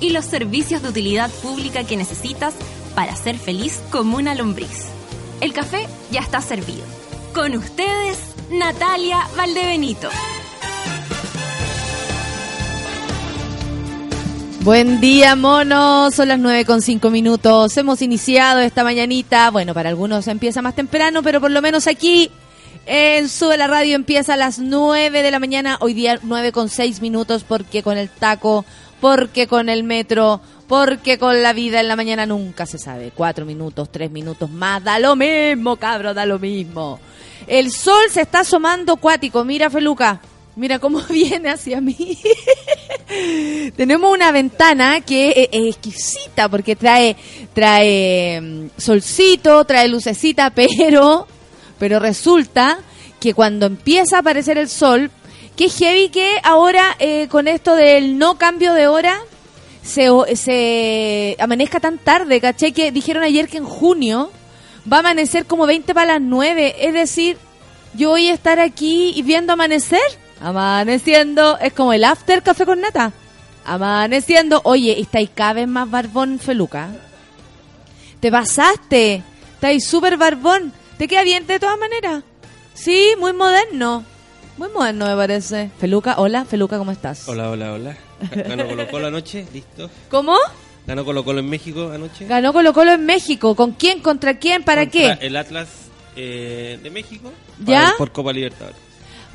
y los servicios de utilidad pública que necesitas para ser feliz como una lombriz. El café ya está servido. Con ustedes, Natalia Valdebenito. Buen día, monos. Son las nueve con cinco minutos. Hemos iniciado esta mañanita. Bueno, para algunos empieza más temprano, pero por lo menos aquí en Sube la Radio empieza a las 9 de la mañana. Hoy día nueve con seis minutos porque con el taco porque con el metro, porque con la vida en la mañana nunca se sabe. Cuatro minutos, tres minutos más, da lo mismo, cabro, da lo mismo. El sol se está asomando cuático, mira Feluca, mira cómo viene hacia mí. Tenemos una ventana que es exquisita porque trae, trae mm, solcito, trae lucecita, pero, pero resulta que cuando empieza a aparecer el sol, Qué heavy que ahora eh, con esto del no cambio de hora se, se amanezca tan tarde, caché que dijeron ayer que en junio va a amanecer como 20 para las 9, es decir, yo voy a estar aquí viendo amanecer, amaneciendo, es como el after café con nata, amaneciendo, oye, estáis cada vez más barbón feluca, te pasaste, estáis súper barbón, te queda bien de todas maneras, sí, muy moderno. Muy moderno me parece. Feluca, hola, Feluca, ¿cómo estás? Hola, hola, hola. Ganó Colo Colo anoche, listo. ¿Cómo? Ganó Colo Colo en México anoche. Ganó Colo Colo en México. ¿Con quién? ¿Contra quién? ¿Para qué? El Atlas eh, de México. ¿Ya? Por Copa Libertadores.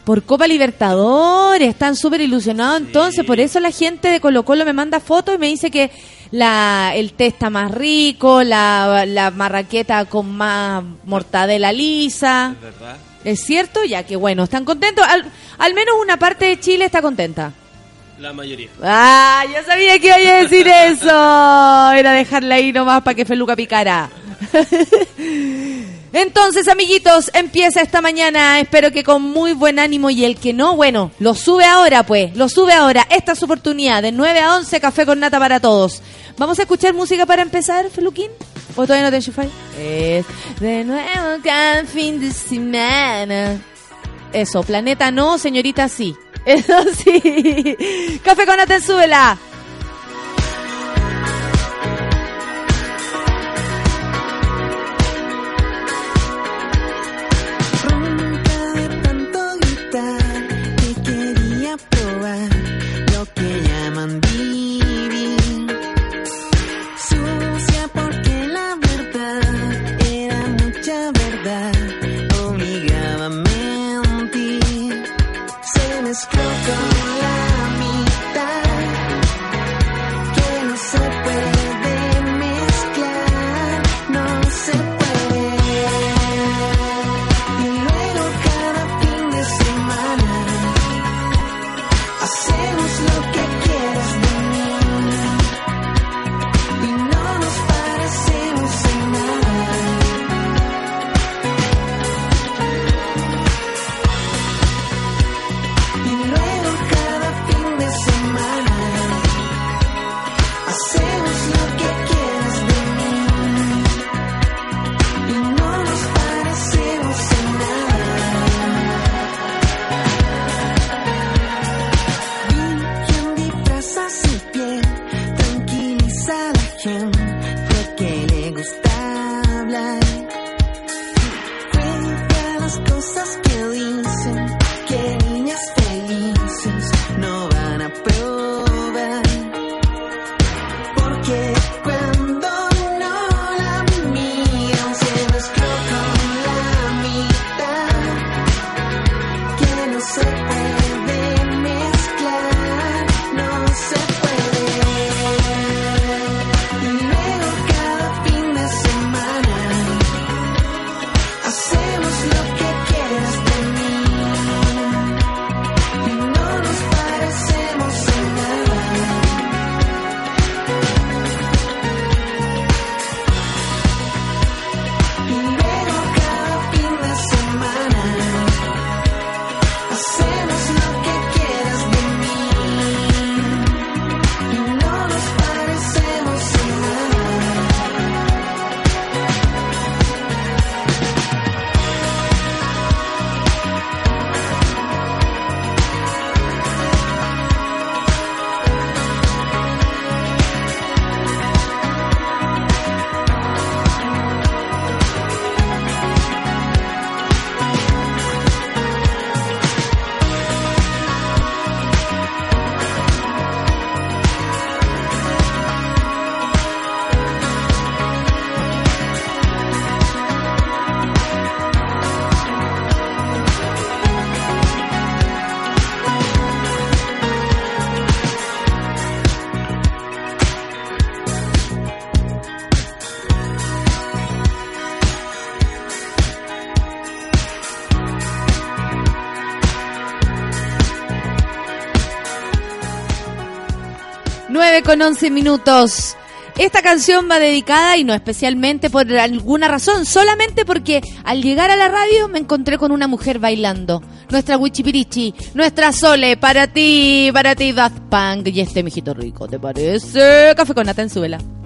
Por Copa Libertadores, están súper ilusionados entonces, por eso la gente de Colo Colo me manda fotos y me dice que la, el té está más rico, la, la marraqueta con más mortadela lisa. Es verdad. ¿Es cierto? Ya que bueno, están contentos. Al, menos una parte de Chile está contenta. La mayoría. Ah, ya sabía que iba a decir eso. Era dejarla ahí nomás para que Feluca picara. Entonces, amiguitos, empieza esta mañana. Espero que con muy buen ánimo. Y el que no, bueno, lo sube ahora, pues. Lo sube ahora. Esta es su oportunidad. De 9 a 11, café con nata para todos. ¿Vamos a escuchar música para empezar, Feluquín? ¿O todavía no te enchufáis? Es de nuevo cada fin de semana. Eso, planeta no, señorita sí. Eso sí. Café con Atenzuela. Con 11 minutos. Esta canción va dedicada y no especialmente por alguna razón, solamente porque al llegar a la radio me encontré con una mujer bailando. Nuestra Wichipirichi, nuestra Sole, para ti, para ti Daft Punk y este mijito rico, ¿te parece? Café con nata en.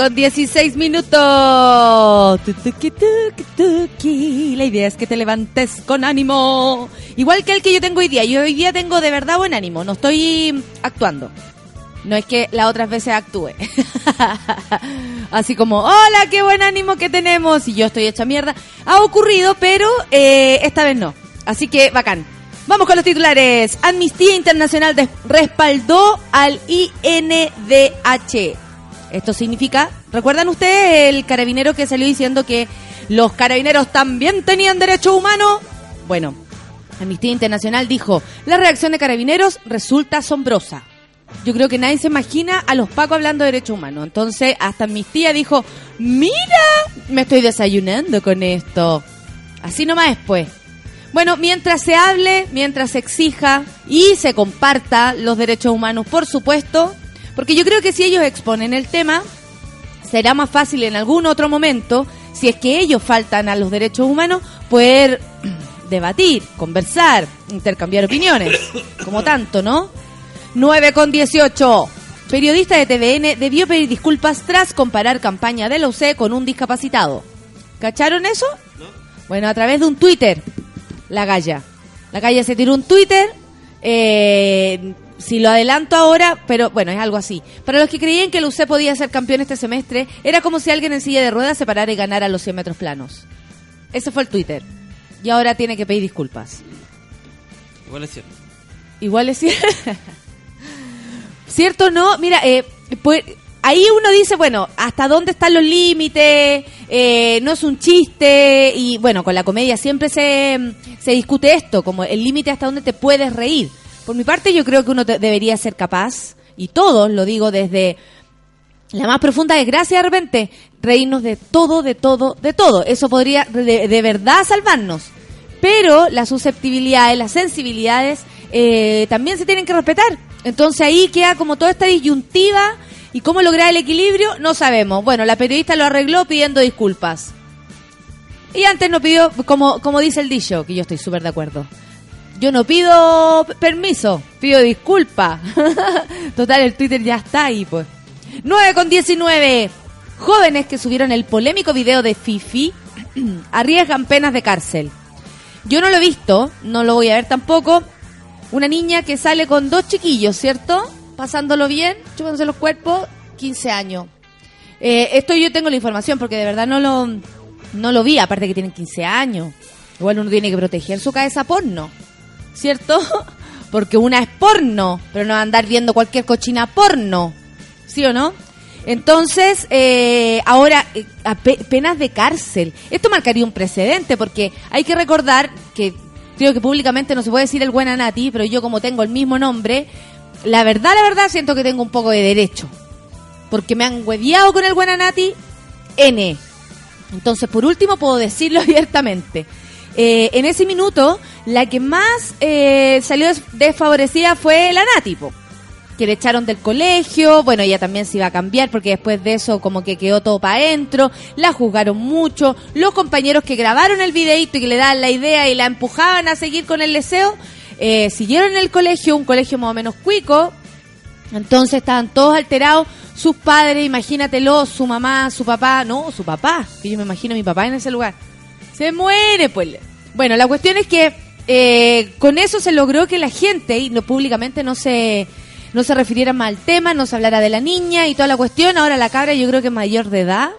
Con 16 minutos. La idea es que te levantes con ánimo. Igual que el que yo tengo hoy día. Yo hoy día tengo de verdad buen ánimo. No estoy actuando. No es que las otras veces actúe. Así como, hola, qué buen ánimo que tenemos. Y yo estoy hecha mierda. Ha ocurrido, pero eh, esta vez no. Así que, bacán. Vamos con los titulares. Amnistía Internacional respaldó al INDH. Esto significa, ¿recuerdan ustedes el carabinero que salió diciendo que los carabineros también tenían derecho humano? Bueno, Amnistía Internacional dijo, la reacción de carabineros resulta asombrosa. Yo creo que nadie se imagina a los pacos hablando de derecho humano. Entonces, hasta Amnistía dijo, mira, me estoy desayunando con esto. Así nomás después. Bueno, mientras se hable, mientras se exija y se comparta los derechos humanos, por supuesto, porque yo creo que si ellos exponen el tema, será más fácil en algún otro momento, si es que ellos faltan a los derechos humanos, poder debatir, conversar, intercambiar opiniones, como tanto, ¿no? 9 con 18. Periodista de TVN debió pedir disculpas tras comparar campaña de la UC con un discapacitado. ¿Cacharon eso? Bueno, a través de un Twitter, la Galla. La Galla se tiró un Twitter, eh, si lo adelanto ahora, pero bueno, es algo así. Para los que creían que UC podía ser campeón este semestre, era como si alguien en silla de ruedas se parara y ganara los 100 metros planos. Ese fue el Twitter. Y ahora tiene que pedir disculpas. Igual es cierto. Igual es cierto. ¿Cierto o no? Mira, eh, pues, ahí uno dice, bueno, ¿hasta dónde están los límites? Eh, no es un chiste. Y bueno, con la comedia siempre se, se discute esto, como el límite hasta dónde te puedes reír. Por mi parte, yo creo que uno debería ser capaz, y todos, lo digo desde la más profunda desgracia de repente, reírnos de todo, de todo, de todo. Eso podría de, de verdad salvarnos. Pero las susceptibilidades, las sensibilidades, eh, también se tienen que respetar. Entonces ahí queda como toda esta disyuntiva y cómo lograr el equilibrio, no sabemos. Bueno, la periodista lo arregló pidiendo disculpas. Y antes no pidió, como, como dice el dicho, que yo estoy súper de acuerdo. Yo no pido permiso, pido disculpa. Total, el Twitter ya está ahí, pues. 9 con 19. Jóvenes que subieron el polémico video de Fifi arriesgan penas de cárcel. Yo no lo he visto, no lo voy a ver tampoco. Una niña que sale con dos chiquillos, ¿cierto? Pasándolo bien, chupándose los cuerpos, 15 años. Eh, esto yo tengo la información porque de verdad no lo, no lo vi, aparte que tienen 15 años. Igual uno tiene que proteger su cabeza porno, ¿cierto? Porque una es porno, pero no andar viendo cualquier cochina porno, ¿sí o no? Entonces, eh, ahora, eh, a pe- penas de cárcel. Esto marcaría un precedente porque hay que recordar que creo que públicamente no se puede decir el buen Anati, pero yo como tengo el mismo nombre, la verdad, la verdad, siento que tengo un poco de derecho. Porque me han hueviado con el buen Anati, N. Entonces, por último, puedo decirlo abiertamente. Eh, en ese minuto, la que más eh, salió des- desfavorecida fue la Nati, po, que le echaron del colegio. Bueno, ella también se iba a cambiar porque después de eso, como que quedó todo para adentro. La juzgaron mucho. Los compañeros que grabaron el videito y que le daban la idea y la empujaban a seguir con el deseo, eh, siguieron en el colegio, un colegio más o menos cuico, entonces estaban todos alterados, sus padres, imagínatelo, su mamá, su papá, no, su papá, que yo me imagino mi papá en ese lugar. Se muere, pues. Bueno, la cuestión es que eh, con eso se logró que la gente, y no públicamente no se no se refiriera más al tema, no se hablara de la niña y toda la cuestión. Ahora la cabra yo creo que mayor de edad.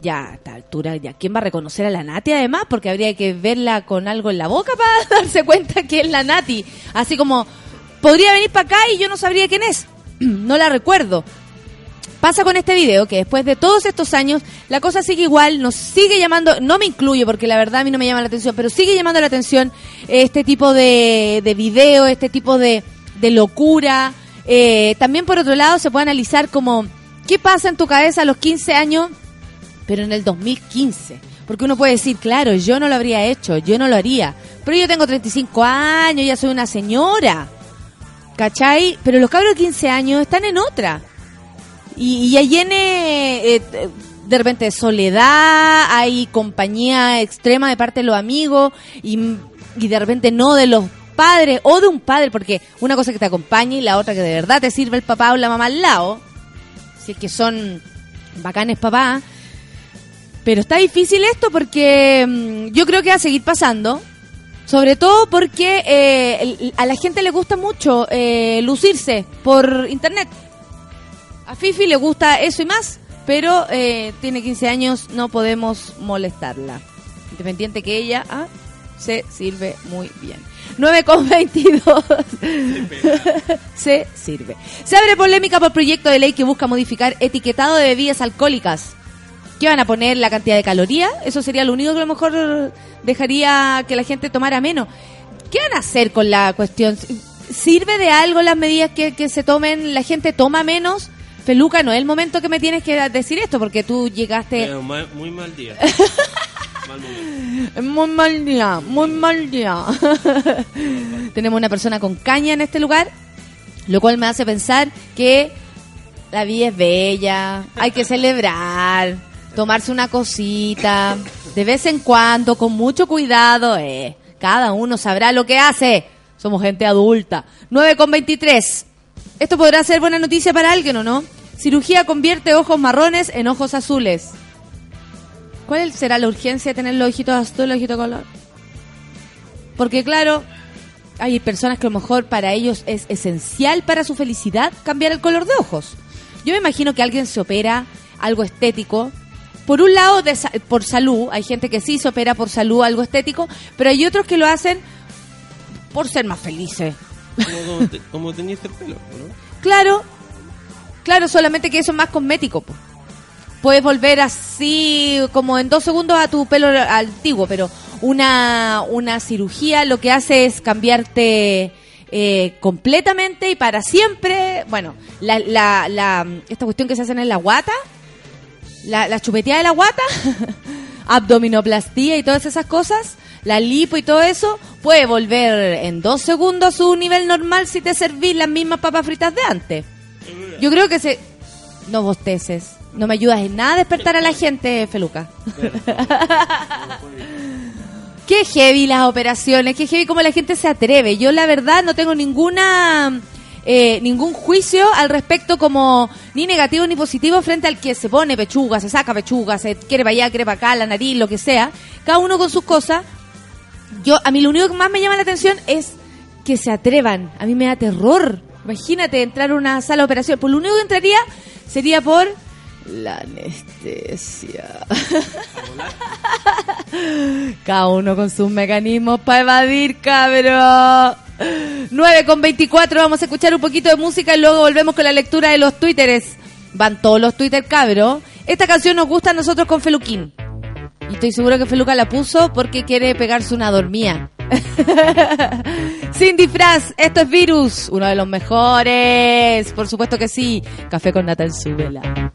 Ya a esta altura, ya quién va a reconocer a la Nati además, porque habría que verla con algo en la boca para darse cuenta que es la Nati. Así como, podría venir para acá y yo no sabría quién es. no la recuerdo. Pasa con este video que después de todos estos años la cosa sigue igual, nos sigue llamando, no me incluyo porque la verdad a mí no me llama la atención, pero sigue llamando la atención este tipo de, de video, este tipo de, de locura. Eh, también por otro lado se puede analizar como qué pasa en tu cabeza a los 15 años, pero en el 2015. Porque uno puede decir, claro, yo no lo habría hecho, yo no lo haría, pero yo tengo 35 años, ya soy una señora. ¿Cachai? Pero los cabros de 15 años están en otra. Y, y ahí viene eh, de repente soledad, hay compañía extrema de parte de los amigos y, y de repente no de los padres o de un padre, porque una cosa que te acompañe y la otra que de verdad te sirve el papá o la mamá al lado. si es que son bacanes papá. Pero está difícil esto porque mm, yo creo que va a seguir pasando. Sobre todo porque eh, a la gente le gusta mucho eh, lucirse por internet. A Fifi le gusta eso y más, pero eh, tiene 15 años, no podemos molestarla. Independiente que ella ah, se sirve muy bien. 9,22. se sirve. Se abre polémica por proyecto de ley que busca modificar etiquetado de bebidas alcohólicas. ¿Qué van a poner? ¿La cantidad de calorías? Eso sería lo único que a lo mejor dejaría que la gente tomara menos. ¿Qué van a hacer con la cuestión? ¿Sirve de algo las medidas que, que se tomen? ¿La gente toma menos? Peluca, no es el momento que me tienes que decir esto porque tú llegaste... Eh, muy mal día. mal momento. Muy mal día, muy mal día. Tenemos una persona con caña en este lugar, lo cual me hace pensar que la vida es bella, hay que celebrar, tomarse una cosita, de vez en cuando, con mucho cuidado, eh. Cada uno sabrá lo que hace. Somos gente adulta. 9 con 23. Esto podrá ser buena noticia para alguien o no. Cirugía convierte ojos marrones en ojos azules. ¿Cuál será la urgencia de tener los ojitos azules, ojitos color? Porque claro, hay personas que a lo mejor para ellos es esencial para su felicidad cambiar el color de ojos. Yo me imagino que alguien se opera algo estético. Por un lado, por salud, hay gente que sí se opera por salud algo estético, pero hay otros que lo hacen por ser más felices. Como, como, te- como el pelo. Claro, claro, solamente que eso es más cosmético. po. Puedes volver así como en dos segundos a tu pelo antiguo, pero una, una cirugía lo que hace es cambiarte eh, completamente y para siempre. Bueno, la, la, la, esta cuestión que se hacen en la guata, la, la de la guata, abdominoplastía y todas esas cosas, la lipo y todo eso, puede volver en dos segundos a su nivel normal si te servís las mismas papas fritas de antes. Yo creo que se... No bosteces. No me ayudas en nada a despertar a la gente, Feluca. Qué heavy las operaciones, qué heavy como la gente se atreve. Yo la verdad no tengo ninguna eh, ningún juicio al respecto como ni negativo ni positivo frente al que se pone pechuga, se saca pechuga, se quiere para allá, quiere para acá, la nariz, lo que sea. Cada uno con sus cosas. Yo a mí lo único que más me llama la atención es que se atrevan. A mí me da terror. Imagínate entrar a una sala de operación. Por lo único que entraría sería por la anestesia. Cada uno con sus mecanismos para evadir, cabrón. 9 con 24, vamos a escuchar un poquito de música y luego volvemos con la lectura de los twitteres. Van todos los twitter, cabro. Esta canción nos gusta a nosotros con Feluquín. Y estoy seguro que Feluca la puso porque quiere pegarse una dormía. Sin disfraz, esto es Virus, uno de los mejores. Por supuesto que sí. Café con nata en su vela.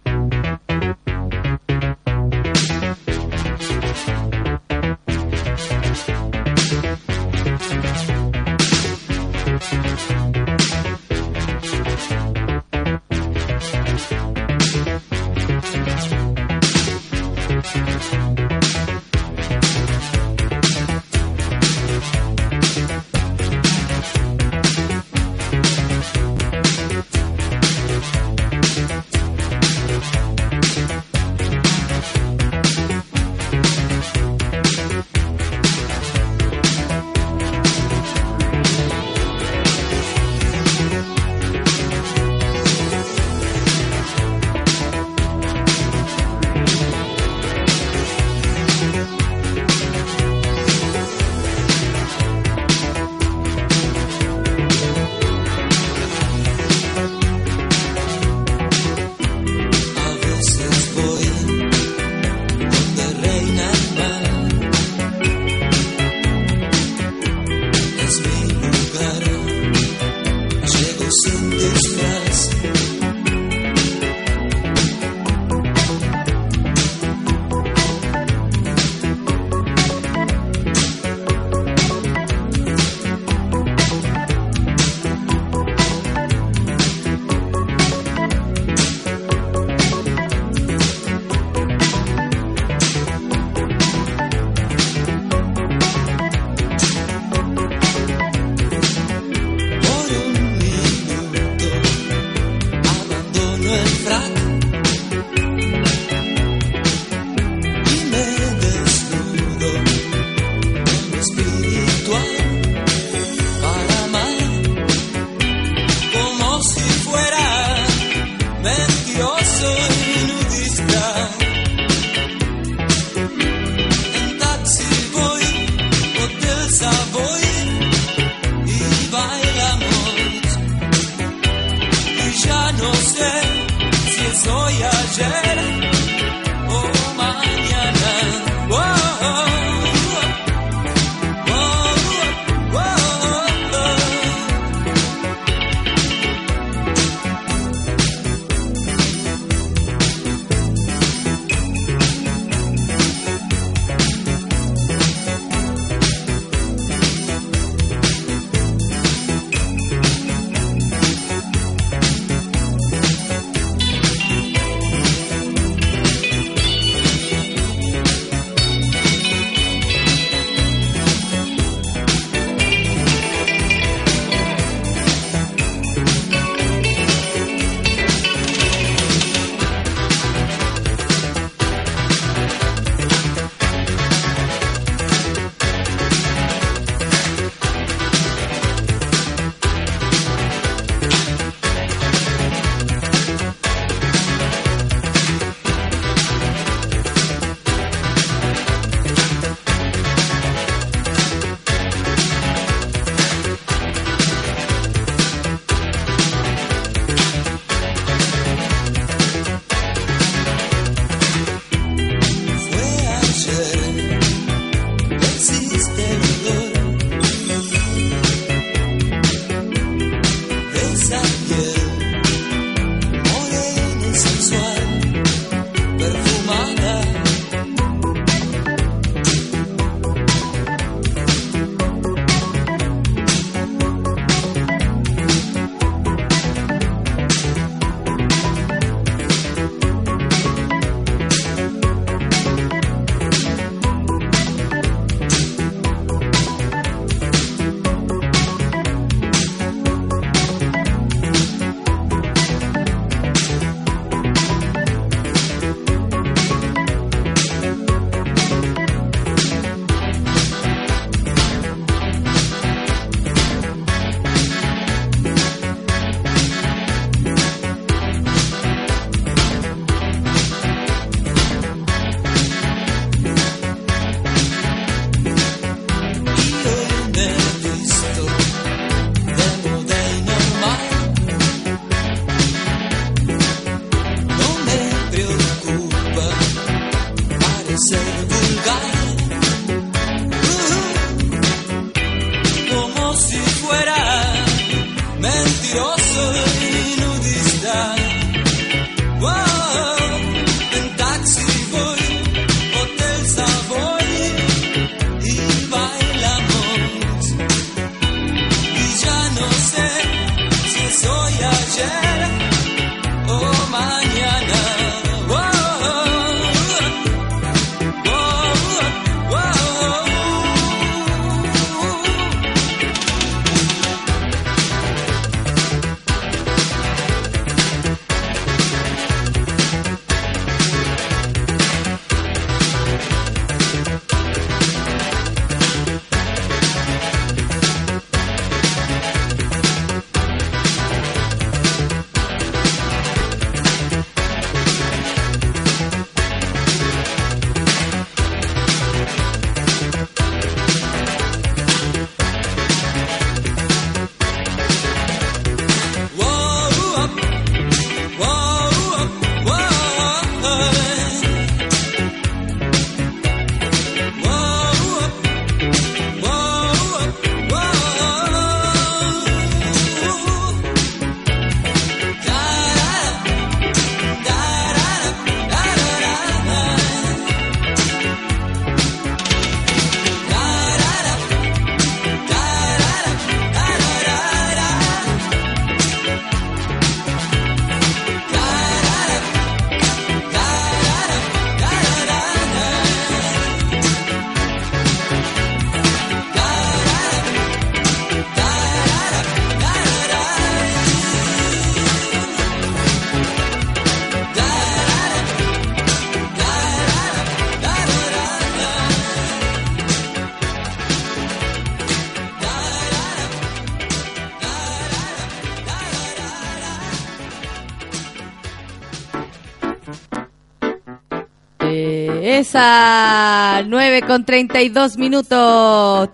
Eh, esa 9 con 32 minutos.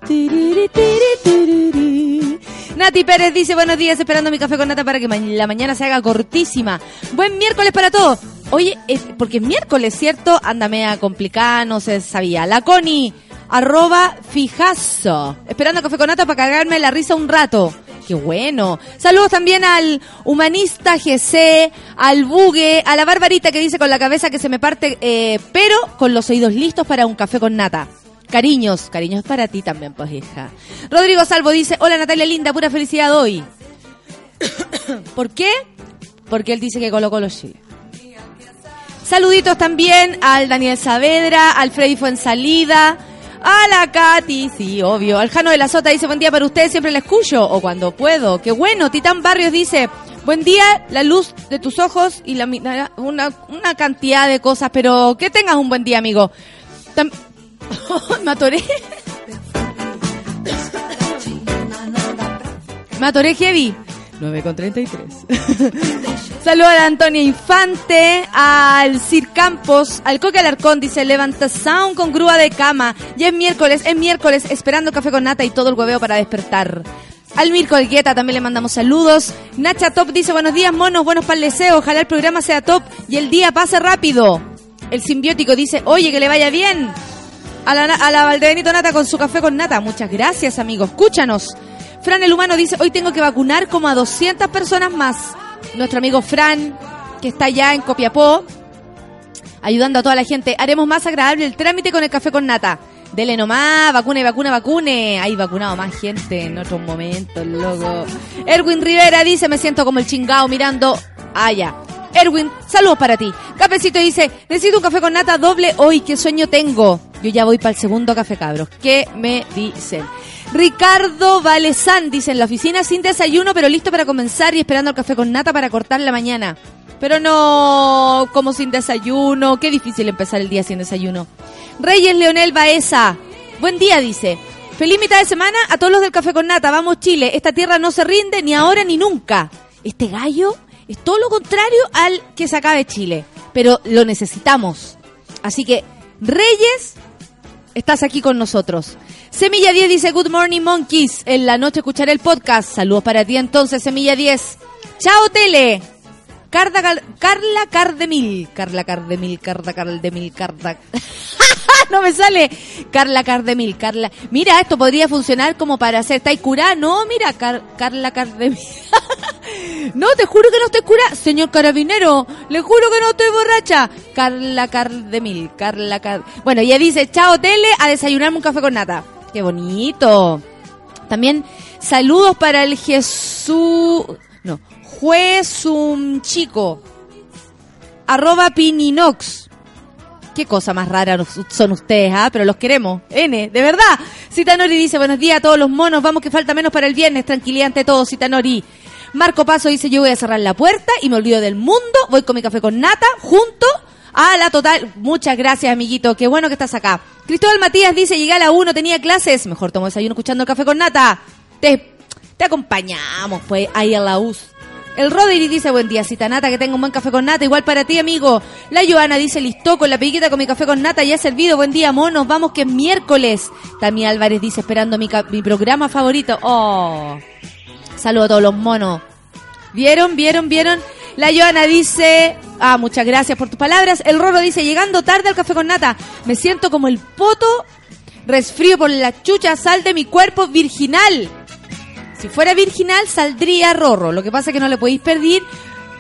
Nati Pérez dice buenos días, esperando mi café con nata para que la mañana se haga cortísima. Buen miércoles para todos. Oye, porque es miércoles, ¿cierto? Anda media complicada, no se sabía. La Connie, arroba fijazo. Esperando café con nata para cargarme la risa un rato. Qué bueno. Saludos también al humanista GC, al bugue, a la barbarita que dice con la cabeza que se me parte, eh, pero con los oídos listos para un café con nata. Cariños, cariños para ti también, pues hija. Rodrigo Salvo dice, hola Natalia Linda, pura felicidad hoy. ¿Por qué? Porque él dice que colocó los Chile. Saluditos también al Daniel Saavedra, al Freddy Fuensalida, a la Katy, sí, obvio. Al Jano de la Sota dice, buen día para ustedes, siempre la escucho, o cuando puedo. Qué bueno. Titán Barrios dice, buen día, la luz de tus ojos y la una, una cantidad de cosas, pero que tengas un buen día, amigo. Tam- Me atoré. Me heavy. 9 con 33. Saludos a Antonia Infante, al Sir Campos, al Coque Alarcón, dice, levanta sound con grúa de cama. Ya es miércoles, es miércoles, esperando café con nata y todo el hueveo para despertar. Al Mirko Algueta también le mandamos saludos. Nacha Top dice, buenos días, monos, buenos para el deseo, ojalá el programa sea top y el día pase rápido. El simbiótico dice, oye, que le vaya bien. A la, a la Valdebenito Nata con su café con nata. Muchas gracias, amigo. Escúchanos. Fran el Humano dice, hoy tengo que vacunar como a 200 personas más. Nuestro amigo Fran, que está allá en Copiapó, ayudando a toda la gente. Haremos más agradable el trámite con el café con nata. Dele nomás, vacune, vacune, vacune. Hay vacunado más gente en otros momentos, loco. Erwin Rivera dice, me siento como el chingao mirando allá. Erwin, saludos para ti. Cafecito dice, necesito un café con nata doble hoy, qué sueño tengo. Yo ya voy para el segundo café, cabros. ¿Qué me dicen? Ricardo Valesán dice en la oficina sin desayuno, pero listo para comenzar y esperando el café con nata para cortar la mañana. Pero no, como sin desayuno, qué difícil empezar el día sin desayuno. Reyes Leonel Baeza, buen día, dice. Feliz mitad de semana a todos los del café con nata. Vamos Chile, esta tierra no se rinde ni ahora ni nunca. Este gallo es todo lo contrario al que se acabe Chile, pero lo necesitamos. Así que, Reyes, estás aquí con nosotros. Semilla 10 dice Good Morning Monkeys. En la noche escucharé el podcast. Saludos para ti entonces, Semilla 10. Chao, Tele. Carda, Car- Carla Cardemil. Carla Cardemil, Carla Cardemil, Carla... no me sale. Carla Cardemil, Carla... Mira, esto podría funcionar como para hacer taikura. No, mira, Car- Carla Cardemil. No, te juro que no estoy cura. Señor carabinero, le juro que no estoy borracha. Carla Cardemil, Carla Car... Bueno, ella dice, chao tele, a desayunarme un café con nata. Qué bonito. También saludos para el Jesús... No, juez un chico. Arroba Pininox. Qué cosa más rara son ustedes, ¿ah? Pero los queremos. N, de verdad. Citanori dice, buenos días a todos los monos. Vamos que falta menos para el viernes. Tranquilidad ante todo, Citanori. Marco Paso dice, yo voy a cerrar la puerta y me olvido del mundo. Voy con mi café con nata junto a la total. Muchas gracias, amiguito. Qué bueno que estás acá. Cristóbal Matías dice, llegué a la 1, tenía clases. Mejor tomo desayuno escuchando el café con nata. Te, te acompañamos, pues, ahí a la US. El Roderick dice, buen día, cita nata, que tenga un buen café con nata, igual para ti, amigo. La Joana dice, listo, con la piquita con mi café con nata, ya servido, buen día, monos, vamos que es miércoles. Tami Álvarez dice, esperando mi, mi programa favorito. Oh, saludo a todos los monos. ¿Vieron, vieron, vieron? La Joana dice, ah, muchas gracias por tus palabras. El Roro dice, llegando tarde al café con nata, me siento como el poto resfrío por la chucha sal de mi cuerpo virginal. Si fuera virginal, saldría Rorro. Lo que pasa es que no le podéis pedir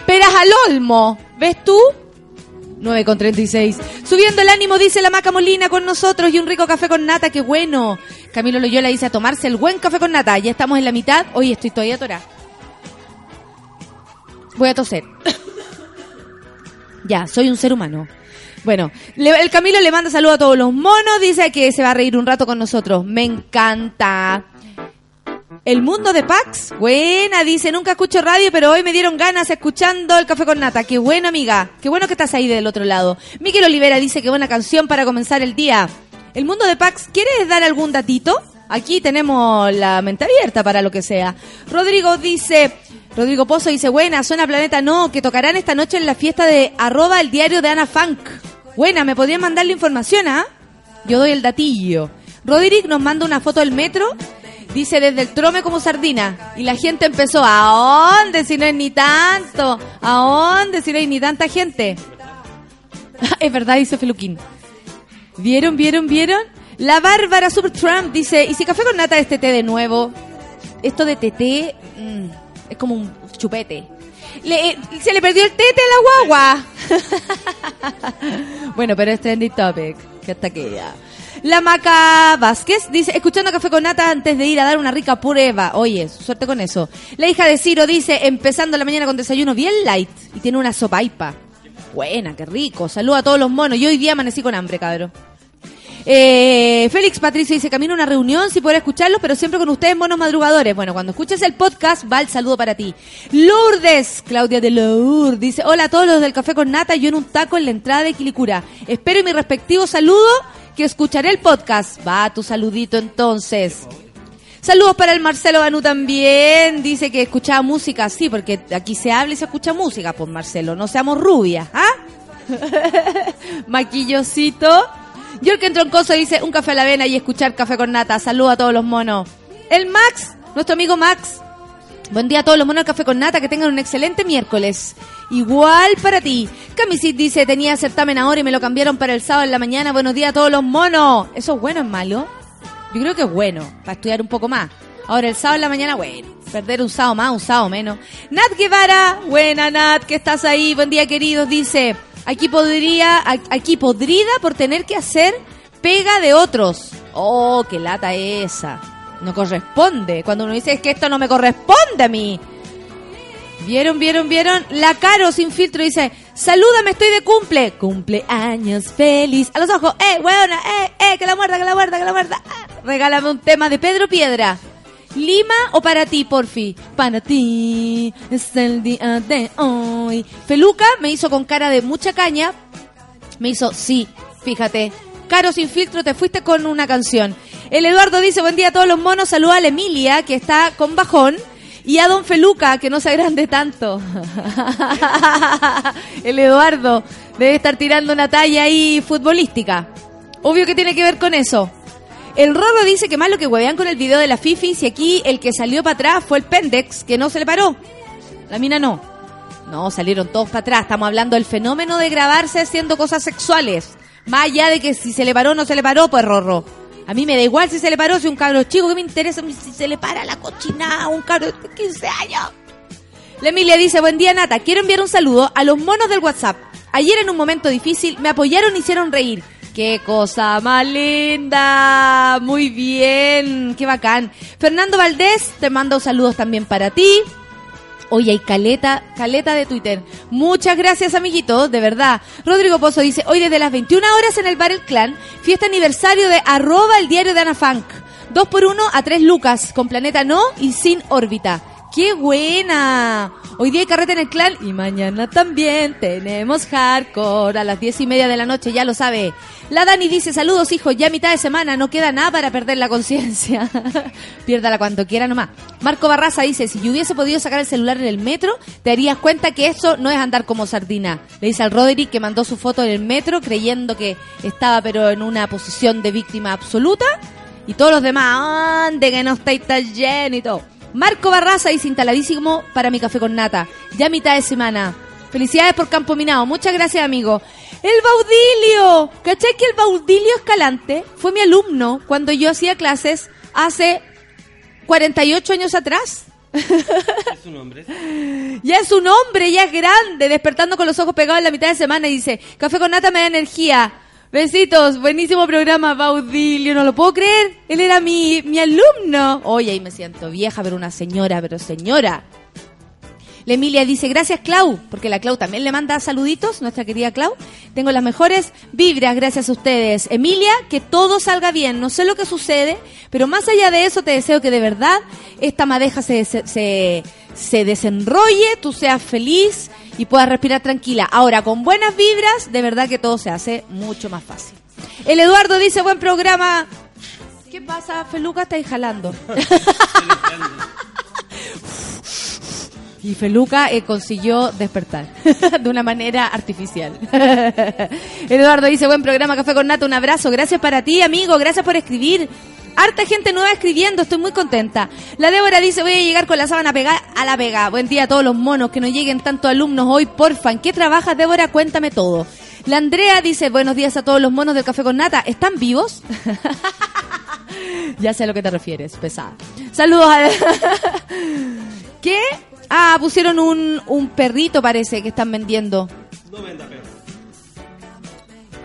peras al olmo. ¿Ves tú? 9 con 36. Subiendo el ánimo, dice la Maca Molina con nosotros y un rico café con nata, qué bueno. Camilo Loyola dice a tomarse el buen café con nata. Ya estamos en la mitad. Hoy estoy todavía atorada. Voy a toser. ya, soy un ser humano. Bueno, el Camilo le manda saludos a todos los monos, dice que se va a reír un rato con nosotros. Me encanta. El mundo de Pax, buena, dice, nunca escucho radio, pero hoy me dieron ganas escuchando el café con nata. Qué bueno, amiga. Qué bueno que estás ahí del otro lado. Miquel Olivera dice que buena canción para comenzar el día. El mundo de Pax, ¿quieres dar algún datito? Aquí tenemos la mente abierta para lo que sea. Rodrigo dice, Rodrigo Pozo dice, buena, suena Planeta No, que tocarán esta noche en la fiesta de arroba el diario de Ana Funk. Buena, ¿me podrían mandar la información, ah? Yo doy el datillo. Roderick nos manda una foto del metro. Dice desde el trome como sardina. Y la gente empezó, ¿a dónde si no hay ni tanto? ¿A dónde si no hay ni tanta gente? es verdad, dice Feluquín. ¿Vieron, vieron, vieron? La Bárbara Super Trump dice, ¿y si café con nata es TT de nuevo? Esto de TT mm, es como un chupete. Le- eh, se le perdió el tete a la guagua. bueno, pero es trendy topic, que hasta que ya. La Maca Vázquez dice, escuchando Café con Nata antes de ir a dar una rica prueba. Oye, suerte con eso. La hija de Ciro dice, empezando la mañana con desayuno bien light y tiene una sopaipa. Buena, qué rico. Saluda a todos los monos. Yo hoy día amanecí con hambre, cabrón. Eh, Félix Patricio dice, camino a una reunión, si puedo escucharlos, pero siempre con ustedes, monos madrugadores. Bueno, cuando escuches el podcast, va el saludo para ti. Lourdes, Claudia de Lourdes, dice, hola a todos los del Café con Nata, yo en un taco en la entrada de Quilicura. Espero mi respectivo saludo, que escucharé el podcast. Va, tu saludito entonces. Saludos para el Marcelo Banú también. Dice que escuchaba música. Sí, porque aquí se habla y se escucha música, pues Marcelo. No seamos rubias, ¿ah? Maquillosito. Yorken Troncoso dice un café a la avena y escuchar café con nata. Saludos a todos los monos. El Max, nuestro amigo Max. Buen día a todos los monos café con nata. Que tengan un excelente miércoles. Igual para ti. Camisit dice tenía certamen ahora y me lo cambiaron para el sábado en la mañana. Buenos días a todos los monos. ¿Eso es bueno o es malo? Yo creo que es bueno, para estudiar un poco más. Ahora, el sábado en la mañana, bueno, perder un sábado más, un sábado menos. Nat Guevara, buena Nat, que estás ahí, buen día queridos, dice, aquí podría, aquí podrida por tener que hacer pega de otros. Oh, qué lata esa. No corresponde. Cuando uno dice, es que esto no me corresponde a mí. ¿Vieron, vieron, vieron? La Caro sin filtro dice, salúdame, estoy de cumple. Cumpleaños feliz. A los ojos, eh, weona, eh, eh, que la muerda, que la muerda, que la muerda. Ah, regálame un tema de Pedro Piedra. ¿Lima o para ti, porfi? Para ti, es el día de hoy. Feluca me hizo con cara de mucha caña. Me hizo, sí, fíjate. Caro sin filtro, te fuiste con una canción. El Eduardo dice, buen día a todos los monos. Saluda a la Emilia, que está con bajón. Y a Don Feluca, que no se agrande tanto. El Eduardo debe estar tirando una talla ahí futbolística. Obvio que tiene que ver con eso. El Rorro dice que más lo que huevean con el video de la Fifi, si aquí el que salió para atrás fue el Pendex, que no se le paró. La mina no. No, salieron todos para atrás. Estamos hablando del fenómeno de grabarse haciendo cosas sexuales. Más allá de que si se le paró o no se le paró, pues Rorro. A mí me da igual si se le paró, si un cabro chico, que me interesa si se le para la cochina a un cabro de 15 años. La Emilia dice, buen día Nata, quiero enviar un saludo a los monos del WhatsApp. Ayer en un momento difícil me apoyaron y hicieron reír. ¡Qué cosa más linda! Muy bien, qué bacán. Fernando Valdés, te mando saludos también para ti. Oye, hay caleta, caleta de Twitter. Muchas gracias, amiguitos, de verdad. Rodrigo Pozo dice, hoy desde las 21 horas en el Bar El Clan, fiesta aniversario de arroba el diario de Ana Funk. Dos por uno a tres lucas, con planeta no y sin órbita. ¡Qué buena! Hoy día hay carrete en el clan y mañana también tenemos hardcore a las diez y media de la noche, ya lo sabe. La Dani dice, saludos hijos, ya mitad de semana, no queda nada para perder la conciencia. Piérdala cuando quiera nomás. Marco Barraza dice, si yo hubiese podido sacar el celular en el metro, te darías cuenta que eso no es andar como sardina. Le dice al Roderick que mandó su foto en el metro creyendo que estaba pero en una posición de víctima absoluta. Y todos los demás, ande que no estáis tan lleno y todo. Marco Barraza dice instaladísimo para mi café con nata. Ya mitad de semana. Felicidades por Campo Minado. Muchas gracias, amigo. El Baudilio. ¿Cachai que el Baudilio Escalante fue mi alumno cuando yo hacía clases hace 48 años atrás? Es un hombre. Ya es un hombre, ya es grande, despertando con los ojos pegados en la mitad de semana y dice, café con nata me da energía. Besitos, buenísimo programa, Baudilio, no lo puedo creer. Él era mi, mi alumno. Oye, ahí me siento vieja, pero una señora, pero señora. La Emilia dice, gracias Clau, porque la Clau también le manda saluditos, nuestra querida Clau. Tengo las mejores vibras gracias a ustedes. Emilia, que todo salga bien. No sé lo que sucede, pero más allá de eso te deseo que de verdad esta madeja se, se, se, se desenrolle, tú seas feliz y puedas respirar tranquila. Ahora, con buenas vibras, de verdad que todo se hace mucho más fácil. El Eduardo dice, buen programa. ¿Qué pasa, Feluca? Estáis jalando. Y Feluca eh, consiguió despertar de una manera artificial. Eduardo dice, buen programa, Café con Nata, un abrazo. Gracias para ti, amigo, gracias por escribir. Harta gente nueva escribiendo, estoy muy contenta. La Débora dice, voy a llegar con la sábana pegada a la pega. Buen día a todos los monos, que no lleguen tantos alumnos hoy, porfa. ¿En qué trabajas, Débora? Cuéntame todo. La Andrea dice, buenos días a todos los monos del café con nata. ¿Están vivos? ya sé a lo que te refieres, pesada. Saludos a... ¿Qué? Ah, pusieron un, un perrito, parece, que están vendiendo. No venda perro.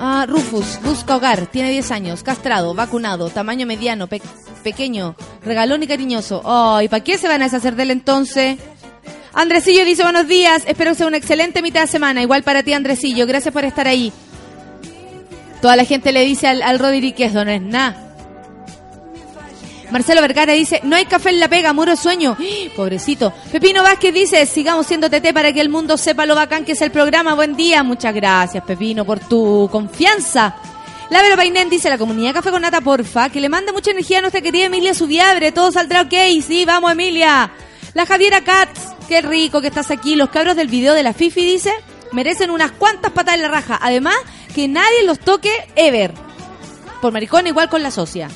Ah, Rufus, busca hogar, tiene 10 años, castrado, vacunado, tamaño mediano, pe- pequeño, regalón y cariñoso. Ay, ¿para qué se van a deshacer de él entonces? Andresillo dice buenos días, espero que sea una excelente mitad de semana, igual para ti Andresillo, gracias por estar ahí. Toda la gente le dice al, al Rodri que eso no es nada. Marcelo Vergara dice, no hay café en la pega, muro sueño. Pobrecito. Pepino Vázquez dice, sigamos siendo TT para que el mundo sepa lo bacán que es el programa. Buen día. Muchas gracias, Pepino, por tu confianza. La Vero Painén dice, la comunidad Café con Nata, porfa, que le mande mucha energía a nuestra querida Emilia Subiabre. Todo saldrá ok. Sí, vamos, Emilia. La Javiera Katz, qué rico que estás aquí. Los cabros del video de la Fifi dice, merecen unas cuantas patas en la raja. Además, que nadie los toque ever. Por maricón, igual con la socia.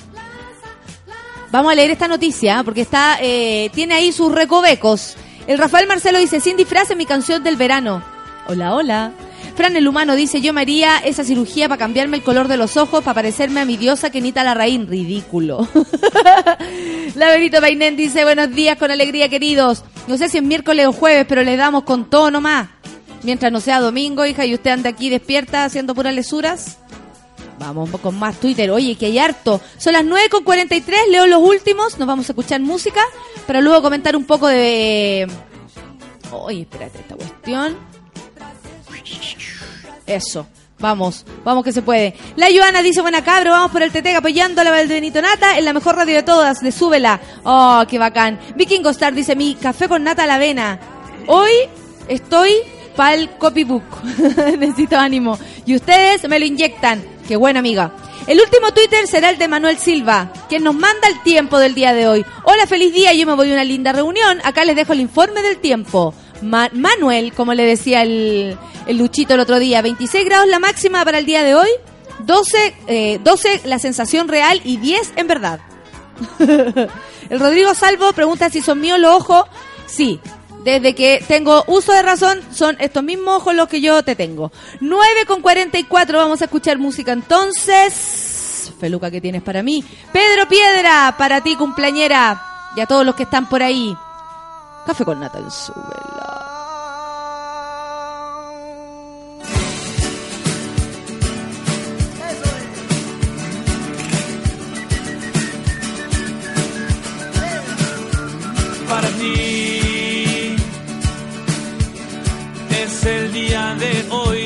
Vamos a leer esta noticia porque está eh, tiene ahí sus recovecos. El Rafael Marcelo dice, sin disfraz mi canción del verano. Hola, hola. Fran el humano dice, yo me haría esa cirugía para cambiarme el color de los ojos, para parecerme a mi diosa Kenita Larraín. Ridículo. La Benito Bainén dice, buenos días con alegría queridos. No sé si es miércoles o jueves, pero le damos con todo nomás. Mientras no sea domingo, hija, y usted anda aquí despierta haciendo puras lesuras. Vamos con más Twitter. Oye, que hay harto. Son las 9 con 43, leo los últimos. Nos vamos a escuchar música para luego comentar un poco de... Oye, espérate, esta cuestión. Eso. Vamos, vamos que se puede. La Joana dice, buena cabro, vamos por el Tetega apoyando a la Valdenito Nata en la mejor radio de todas, de Súbela. Oh, qué bacán. Vikingo Star dice, mi café con nata a la avena. Hoy estoy pa'l copybook. Necesito ánimo. Y ustedes me lo inyectan. Qué buena amiga. El último Twitter será el de Manuel Silva, quien nos manda el tiempo del día de hoy. Hola, feliz día, yo me voy a una linda reunión. Acá les dejo el informe del tiempo. Ma- Manuel, como le decía el, el Luchito el otro día, 26 grados la máxima para el día de hoy, 12, eh, 12 la sensación real y 10 en verdad. el Rodrigo Salvo pregunta si son míos los ojos. Sí, desde que tengo uso de razón, son estos mismos ojos los que yo te tengo. 9 con 44, vamos a escuchar música entonces. Feluca, ¿qué tienes para mí? Pedro Piedra, para ti, cumpleañera, y a todos los que están por ahí. Café con nata en. De hoy.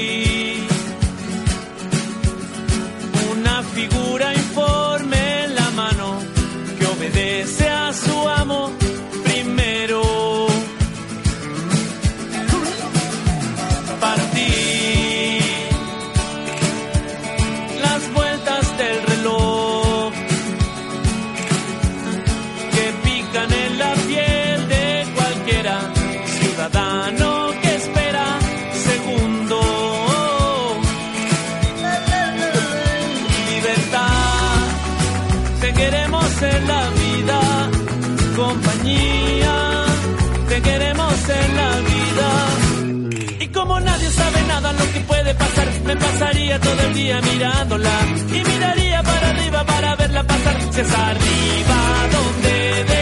Me pasaría todo el día mirándola y miraría para arriba para verla pasar. Si es arriba donde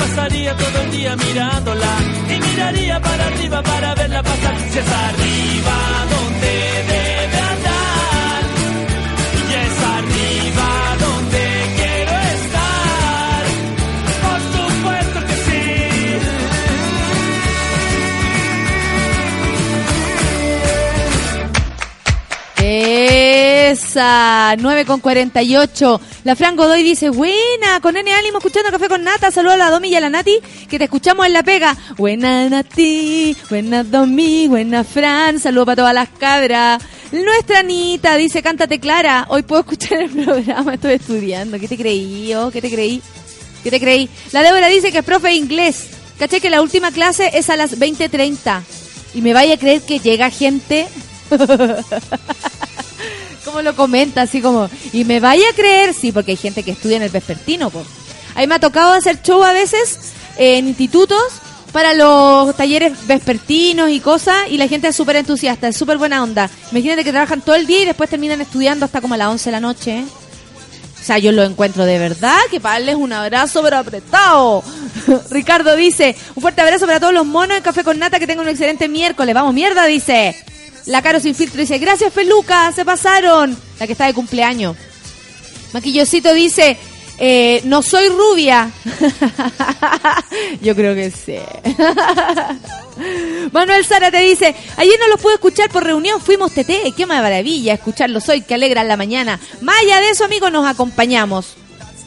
pasaría todo el día mirándola y miraría para arriba para verla pasar. Si es arriba donde debe andar y es arriba donde quiero estar. Por supuesto que sí. Esa, 9 con 48. La Fran Godoy dice, buena, con N ánimo, escuchando Café con Nata. Saludos a la Domi y a la Nati, que te escuchamos en la pega. Buena Nati, buena Domi, buena Fran. Saludos para todas las cabras. Nuestra Anita dice, cántate Clara. Hoy puedo escuchar el programa, estoy estudiando. ¿Qué te creí, oh? ¿Qué te creí? ¿Qué te creí? La Débora dice que es profe de inglés. Caché que la última clase es a las 20.30. Y me vaya a creer que llega gente... como lo comenta, así como, y me vaya a creer, sí, porque hay gente que estudia en el vespertino, pues. Ahí me ha tocado hacer show a veces en institutos para los talleres vespertinos y cosas, y la gente es súper entusiasta, es súper buena onda. Imagínate que trabajan todo el día y después terminan estudiando hasta como a las 11 de la noche. ¿eh? O sea, yo lo encuentro de verdad, que para darles un abrazo pero apretado. Ricardo dice, un fuerte abrazo para todos los monos en Café con Nata, que tengan un excelente miércoles. Vamos, mierda, dice. La Caro sin filtro dice, gracias Feluca, se pasaron. La que está de cumpleaños. Maquillosito dice, eh, no soy rubia. Yo creo que sí. Manuel Sara te dice, ayer no los pude escuchar por reunión, fuimos TT, qué maravilla escucharlos hoy, que alegran la mañana. Allá de eso, amigos, nos acompañamos.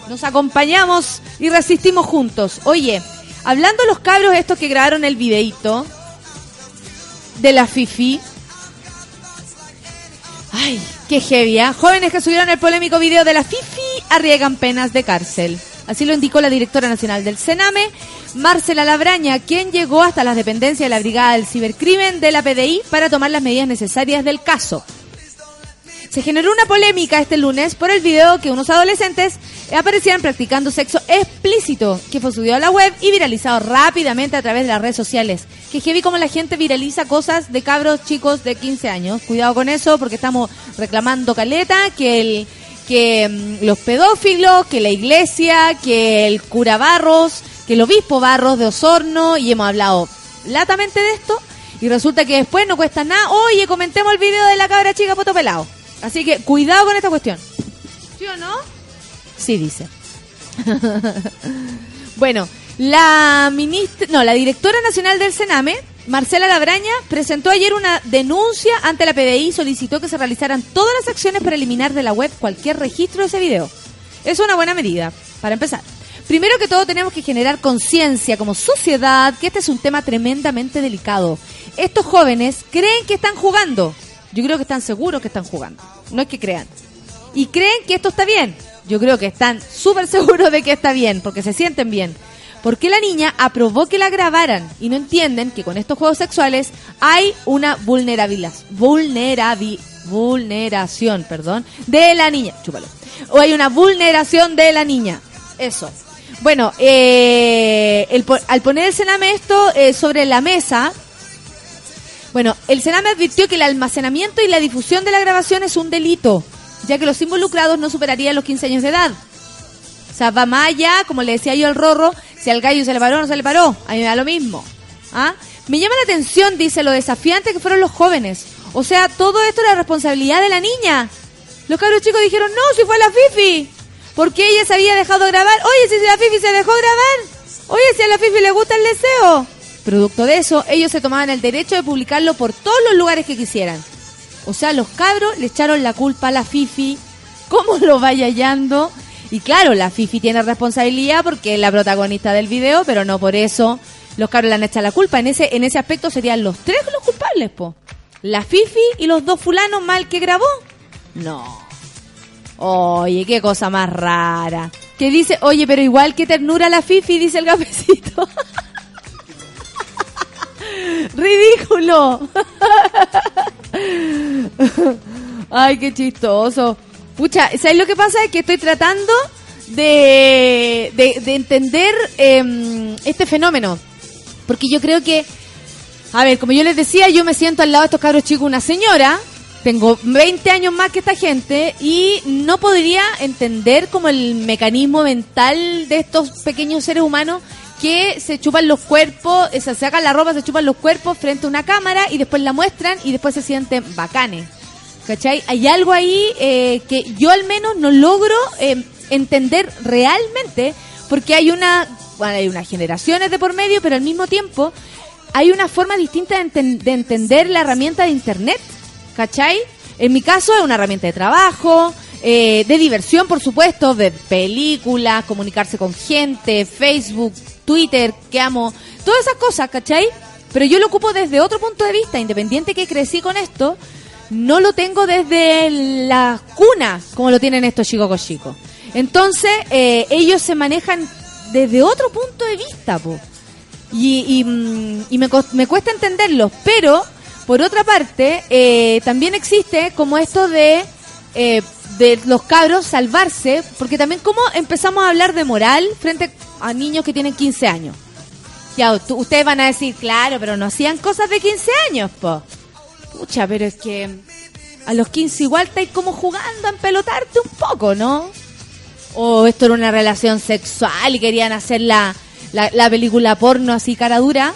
Nos acompañamos y resistimos juntos. Oye, hablando los cabros estos que grabaron el videito de la Fifi, Ay, qué heavy, ¿ah? Jóvenes que subieron el polémico video de la FIFI arriesgan penas de cárcel. Así lo indicó la directora nacional del Sename, Marcela Labraña, quien llegó hasta las dependencias de la Brigada del Cibercrimen de la PDI para tomar las medidas necesarias del caso. Se generó una polémica este lunes por el video que unos adolescentes aparecían practicando sexo explícito, que fue subido a la web y viralizado rápidamente a través de las redes sociales. Que heavy como la gente viraliza cosas de cabros chicos de 15 años. Cuidado con eso porque estamos reclamando caleta que el que mm, los pedófilos, que la iglesia, que el cura Barros, que el obispo Barros de Osorno y hemos hablado latamente de esto y resulta que después no cuesta nada. Oye, comentemos el video de la cabra chica poto pelado. Así que cuidado con esta cuestión. ¿Sí o no? Sí, dice. bueno, la ministra, no, la directora nacional del Sename, Marcela Labraña, presentó ayer una denuncia ante la PDI y solicitó que se realizaran todas las acciones para eliminar de la web cualquier registro de ese video. Es una buena medida, para empezar. Primero que todo tenemos que generar conciencia como sociedad que este es un tema tremendamente delicado. Estos jóvenes creen que están jugando. Yo creo que están seguros que están jugando. No es que crean. Y creen que esto está bien. Yo creo que están súper seguros de que está bien, porque se sienten bien. ¿Por qué la niña aprobó que la grabaran y no entienden que con estos juegos sexuales hay una vulnerabilidad, vulnerabi, vulneración, perdón, de la niña? Chúpalo. O hay una vulneración de la niña. Eso. Bueno, eh, al poner el Sename esto eh, sobre la mesa, bueno, el Sename advirtió que el almacenamiento y la difusión de la grabación es un delito, ya que los involucrados no superarían los 15 años de edad. O sea, va más allá, como le decía yo al Rorro, si al gallo se le paró o no se le paró, a mí me da lo mismo. ¿Ah? Me llama la atención, dice, lo desafiante que fueron los jóvenes. O sea, todo esto era responsabilidad de la niña. Los cabros chicos dijeron, no, si fue la Fifi. Porque ella se había dejado grabar. Oye, si la Fifi se dejó grabar. Oye, si a la Fifi le gusta el deseo. Producto de eso, ellos se tomaban el derecho de publicarlo por todos los lugares que quisieran. O sea, los cabros le echaron la culpa a la Fifi. ¿Cómo lo vaya hallando? Y claro, la Fifi tiene responsabilidad porque es la protagonista del video, pero no por eso los cabros le han echado la culpa. En ese, en ese aspecto serían los tres los culpables, po. La Fifi y los dos fulanos mal que grabó. No. Oye, qué cosa más rara. Que dice, oye, pero igual que ternura la Fifi, dice el cafecito. Ridículo. Ay, qué chistoso. Pucha, ¿sabes lo que pasa? Es que estoy tratando de, de, de entender em, este fenómeno. Porque yo creo que, a ver, como yo les decía, yo me siento al lado de estos cabros chicos una señora tengo 20 años más que esta gente y no podría entender como el mecanismo mental de estos pequeños seres humanos que se chupan los cuerpos, se sacan la ropa, se chupan los cuerpos frente a una cámara y después la muestran y después se sienten bacanes. ¿Cachai? Hay algo ahí eh, que yo al menos no logro eh, entender realmente porque hay una, bueno, hay unas generaciones de por medio, pero al mismo tiempo hay una forma distinta de, de entender la herramienta de Internet. ¿Cachai? En mi caso es una herramienta de trabajo, eh, de diversión, por supuesto, de películas, comunicarse con gente, Facebook, Twitter, que amo, todas esas cosas, ¿cachai? Pero yo lo ocupo desde otro punto de vista, independiente que crecí con esto, no lo tengo desde la cuna, como lo tienen estos chicos chicos. Entonces, eh, ellos se manejan desde otro punto de vista, po. Y, y, mm, me, me cuesta entenderlo, pero por otra parte, eh, también existe como esto de, eh, de los cabros salvarse, porque también como empezamos a hablar de moral frente a niños que tienen 15 años. Ya, ustedes van a decir, claro, pero no hacían cosas de 15 años, po. Pucha, pero es que a los 15 igual estáis como jugando a empelotarte un poco, ¿no? O esto era una relación sexual y querían hacer la, la, la película porno así cara dura.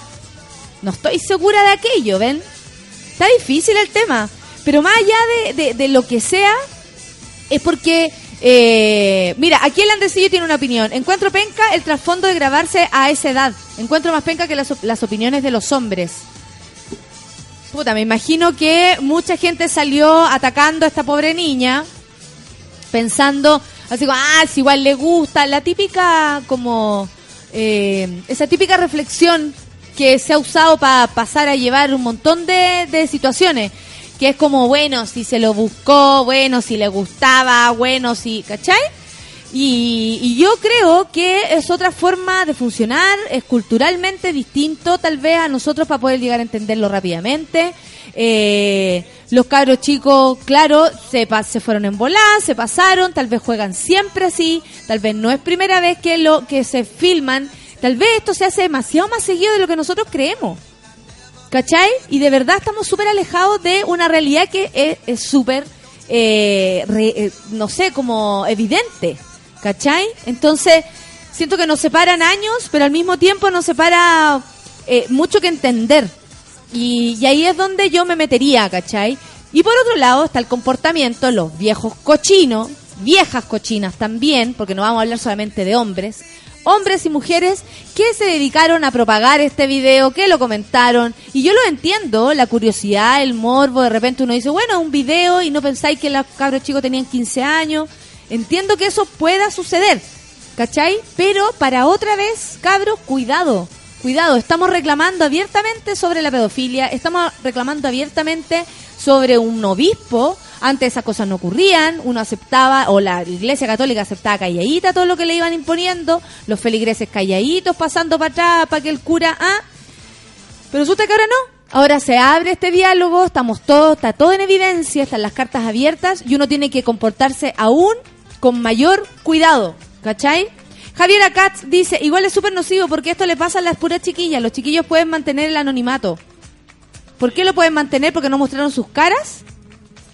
No estoy segura de aquello, ¿ven? Está difícil el tema. Pero más allá de, de lo que sea, es porque... eh, mira, aquí el Andresillo tiene una opinión. Encuentro penca el trasfondo de grabarse a esa edad. Encuentro más penca que las, las opiniones de los hombres. Puta, me imagino que mucha gente salió atacando a esta pobre niña pensando así como, ah, si igual le gusta, la típica como, eh, esa típica reflexión que se ha usado para pasar a llevar un montón de, de situaciones, que es como, bueno, si se lo buscó, bueno, si le gustaba, bueno, si, ¿cachai? Y, yo creo que es otra forma de funcionar, es culturalmente distinto tal vez a nosotros para poder llegar a entenderlo rápidamente. Eh, los cabros chicos, claro, se, se fueron en volar, se pasaron, tal vez juegan siempre así, tal vez no es primera vez que lo que se filman, tal vez esto se hace demasiado más seguido de lo que nosotros creemos. ¿Cachai? Y de verdad estamos súper alejados de una realidad que es- súper, eh, eh, no sé, como evidente. ¿Cachai? Entonces, siento que nos separan años, pero al mismo tiempo nos separa eh, mucho que entender. Y, y ahí es donde yo me metería, ¿cachai? Y por otro lado está el comportamiento, los viejos cochinos, viejas cochinas también, porque no vamos a hablar solamente de hombres, hombres y mujeres que se dedicaron a propagar este video, que lo comentaron, y yo lo entiendo, la curiosidad, el morbo, de repente uno dice, bueno, un video y no pensáis que los cabros chicos tenían 15 años, entiendo que eso pueda suceder, ¿cachai? Pero para otra vez, cabros, cuidado, cuidado, estamos reclamando abiertamente sobre la pedofilia, estamos reclamando abiertamente sobre un obispo, antes esas cosas no ocurrían, uno aceptaba, o la iglesia católica aceptaba calladita todo lo que le iban imponiendo, los feligreses calladitos pasando para atrás para que el cura, ah, pero resulta que ahora no. Ahora se abre este diálogo, estamos todos, está todo en evidencia, están las cartas abiertas y uno tiene que comportarse aún con mayor cuidado, ¿cachai? Javier Katz dice, igual es súper nocivo porque esto le pasa a las puras chiquillas, los chiquillos pueden mantener el anonimato. ¿Por qué lo pueden mantener? Porque no mostraron sus caras.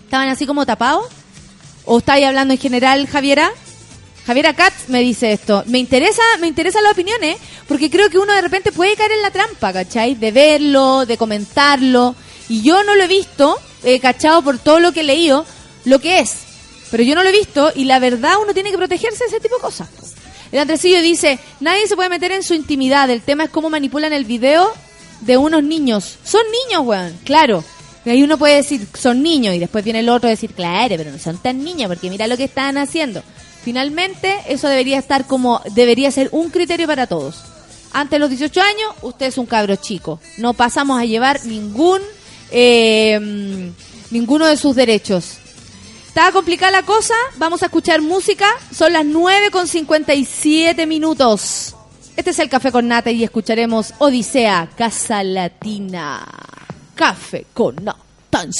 ¿Estaban así como tapados? ¿O estáis hablando en general, Javiera? Javiera Katz me dice esto. Me interesa, me interesan las opiniones, porque creo que uno de repente puede caer en la trampa, ¿cachai? De verlo, de comentarlo. Y yo no lo he visto, eh, cachado por todo lo que he leído, lo que es. Pero yo no lo he visto y la verdad uno tiene que protegerse de ese tipo de cosas. El Andresillo dice, nadie se puede meter en su intimidad, el tema es cómo manipulan el video de unos niños. Son niños, weón, claro. Y ahí uno puede decir, son niños, y después viene el otro a decir, claro, pero no son tan niños, porque mira lo que están haciendo. Finalmente, eso debería estar como, debería ser un criterio para todos. Antes de los 18 años, usted es un cabro chico. No pasamos a llevar ningún, eh, mm, ninguno de sus derechos. Estaba complicada la cosa, vamos a escuchar música, son las 9 con 57 minutos. Este es el Café con Nata y escucharemos Odisea, Casa Latina. Café con Nata en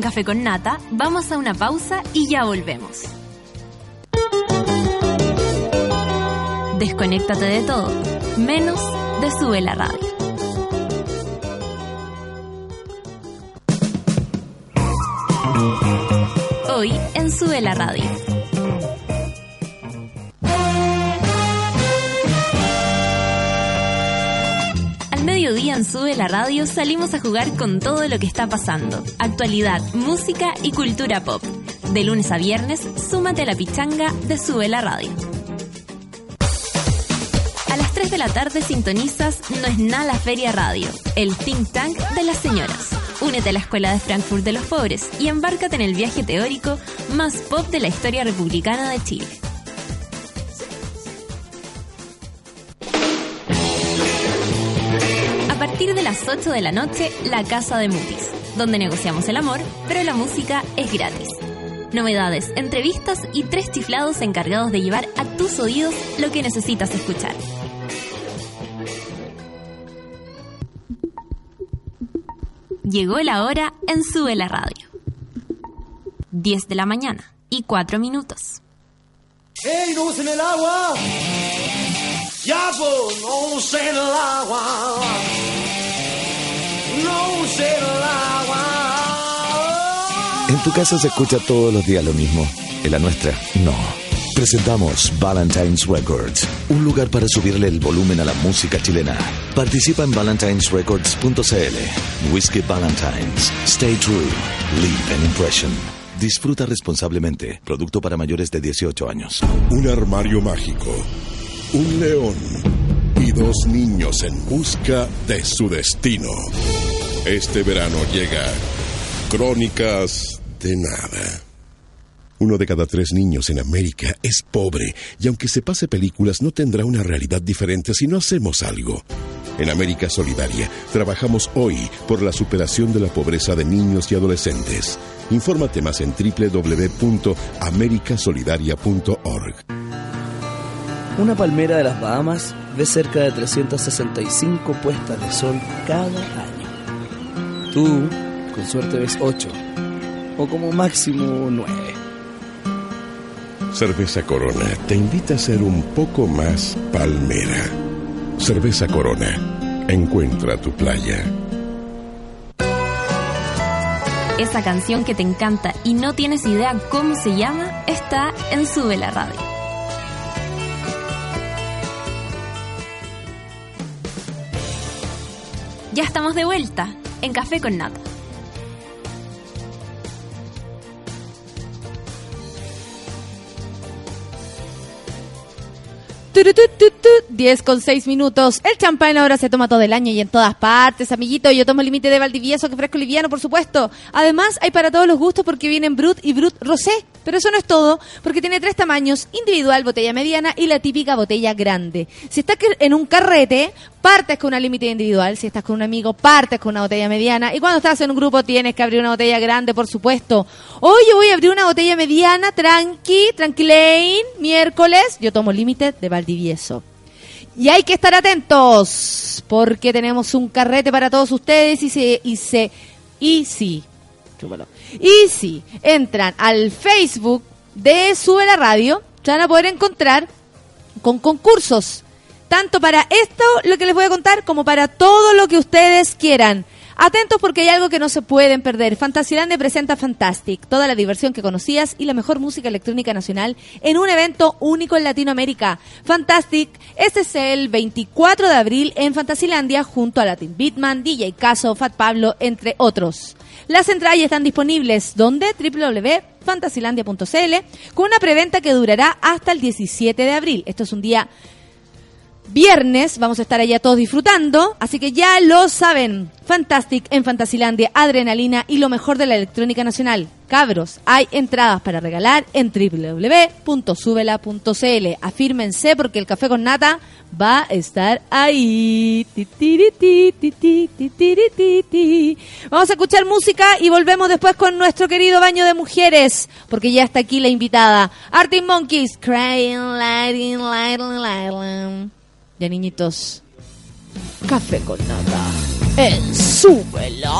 en Café con Nata, vamos a una pausa y ya volvemos. Desconéctate de todo, menos de Sube la Radio. Hoy en Sube la Radio la Radio salimos a jugar con todo lo que está pasando. Actualidad, música y cultura pop. De lunes a viernes, súmate a la pichanga de Sube la Radio. A las 3 de la tarde sintonizas No es nada la Feria Radio, el think tank de las señoras. Únete a la Escuela de Frankfurt de los Pobres y embárcate en el viaje teórico más pop de la historia republicana de Chile. 8 de la noche, La Casa de Mutis, donde negociamos el amor, pero la música es gratis. Novedades, entrevistas y tres chiflados encargados de llevar a tus oídos lo que necesitas escuchar. Llegó la hora en Sube la Radio. 10 de la mañana y 4 minutos. ¡Ey, no usen el agua! ¡Ya, pues, no usen el agua! En tu casa se escucha todos los días lo mismo. En la nuestra, no. Presentamos Valentine's Records, un lugar para subirle el volumen a la música chilena. Participa en valentinesrecords.cl. Whiskey Valentines. Stay true. Leave an impression. Disfruta responsablemente. Producto para mayores de 18 años. Un armario mágico, un león y dos niños en busca de su destino. Este verano llega Crónicas de Nada. Uno de cada tres niños en América es pobre y aunque se pase películas no tendrá una realidad diferente si no hacemos algo. En América Solidaria trabajamos hoy por la superación de la pobreza de niños y adolescentes. Infórmate más en www.americasolidaria.org. Una palmera de las Bahamas ve cerca de 365 puestas de sol cada año. Tú, con suerte, ves 8 o como máximo 9. Cerveza Corona te invita a ser un poco más palmera. Cerveza Corona. Encuentra tu playa. Esa canción que te encanta y no tienes idea cómo se llama está en Sube la Radio. Ya estamos de vuelta en Café con Nata. Turutututut, 10 con 6 minutos. El champán ahora se toma todo el año y en todas partes, amiguito. Yo tomo el límite de Valdivieso, que fresco liviano, por supuesto. Además, hay para todos los gustos porque vienen Brut y Brut Rosé. Pero eso no es todo, porque tiene tres tamaños, individual, botella mediana y la típica botella grande. Si estás en un carrete, partes con una límite individual. Si estás con un amigo, partes con una botella mediana. Y cuando estás en un grupo, tienes que abrir una botella grande, por supuesto. Hoy yo voy a abrir una botella mediana, tranqui, tranquilain, miércoles. Yo tomo límite de Valdivieso. Y hay que estar atentos, porque tenemos un carrete para todos ustedes y se, y se, y chúpalo. Y si entran al Facebook de Sube la Radio, se van a poder encontrar con concursos. Tanto para esto, lo que les voy a contar, como para todo lo que ustedes quieran. Atentos porque hay algo que no se pueden perder. Fantasyland presenta Fantastic, toda la diversión que conocías y la mejor música electrónica nacional en un evento único en Latinoamérica. Fantastic, este es el 24 de abril en Fantasilandia junto a Latin Beatman, DJ Caso, Fat Pablo, entre otros. Las entradas están disponibles donde www.fantasilandia.cl con una preventa que durará hasta el 17 de abril. Esto es un día viernes, vamos a estar allá todos disfrutando, así que ya lo saben. Fantastic en Fantasilandia, adrenalina y lo mejor de la electrónica nacional. Cabros, hay entradas para regalar en www.subela.cl. Afírmense porque el café con nata va a estar ahí. Vamos a escuchar música y volvemos después con nuestro querido baño de mujeres, porque ya está aquí la invitada. Arctic Monkeys, crying, lighting, lighting, lighting. Ya niñitos, café con nata. En súbela.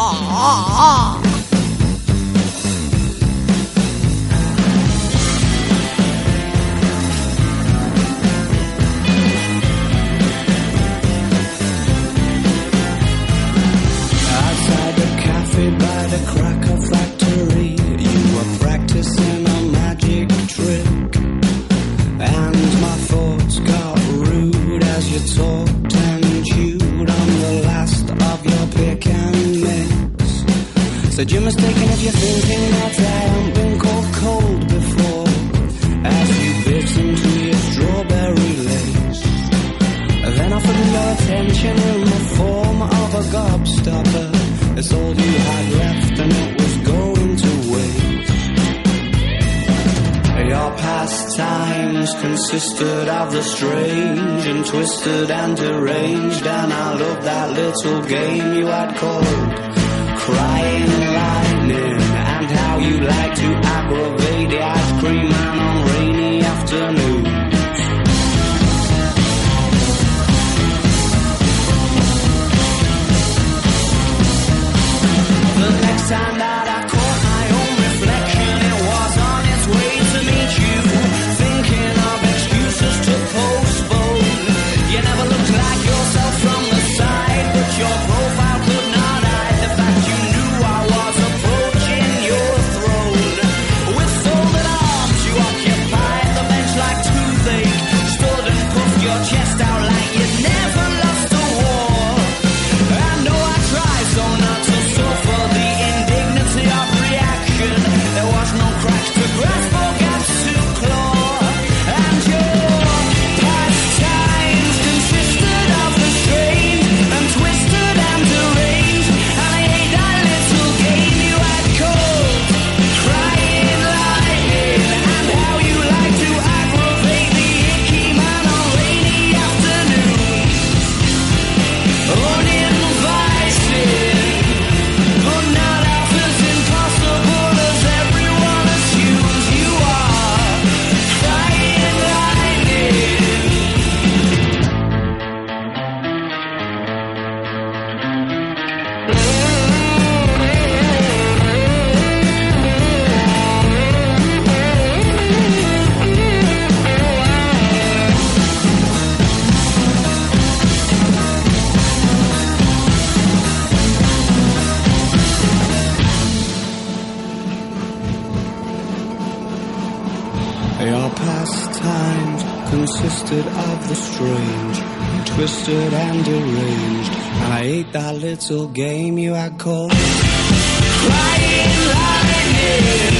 Said you're mistaken if you're thinking that I haven't been called cold before. As you bit into your strawberry lace. Then offered your attention in the form of a gobstopper. It's all you had left and it was going to waste. Your pastimes consisted of the strange and twisted and deranged, and I loved that little game you had called Crying like to aggravate the ice cream man on rainy afternoons. The next time twisted and deranged. And I ate that little game you had called Crying Lightning. Crying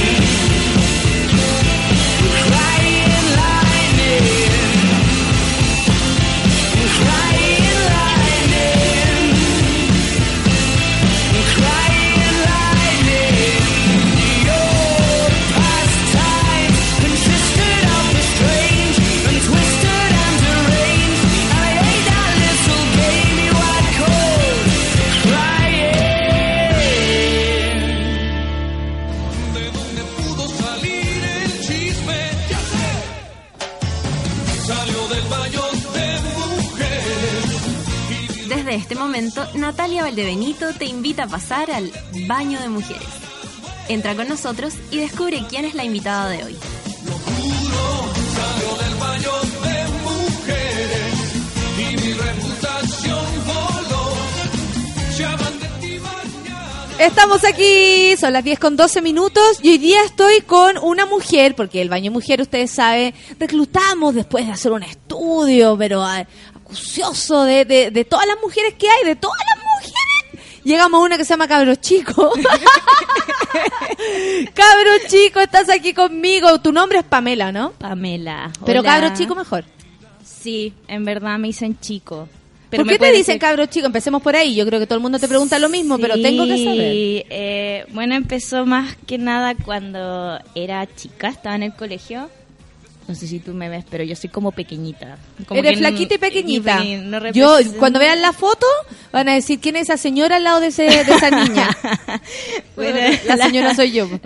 Desde este momento, Natalia Valdebenito te invita a pasar al baño de mujeres. Entra con nosotros y descubre quién es la invitada de hoy. Estamos aquí, son las 10 con 12 minutos y hoy día estoy con una mujer, porque el baño mujer, ustedes saben, reclutamos después de hacer un estudio, pero ah, de, de, de todas las mujeres que hay, de todas las mujeres. Llegamos a una que se llama Cabro Chico. Cabro Chico, estás aquí conmigo. Tu nombre es Pamela, ¿no? Pamela. Pero hola. Cabro Chico mejor. Sí, en verdad me dicen chico. Pero ¿Por qué te dicen decir- Cabro Chico? Empecemos por ahí. Yo creo que todo el mundo te pregunta lo mismo, pero tengo que saber. Eh, bueno, empezó más que nada cuando era chica, estaba en el colegio. No sé si tú me ves, pero yo soy como pequeñita. Como Eres flaquita y pequeñita. y no Yo, cuando vean la foto, van a decir quién es esa señora al lado de, ese, de esa niña. Bueno, la, señora soy yo.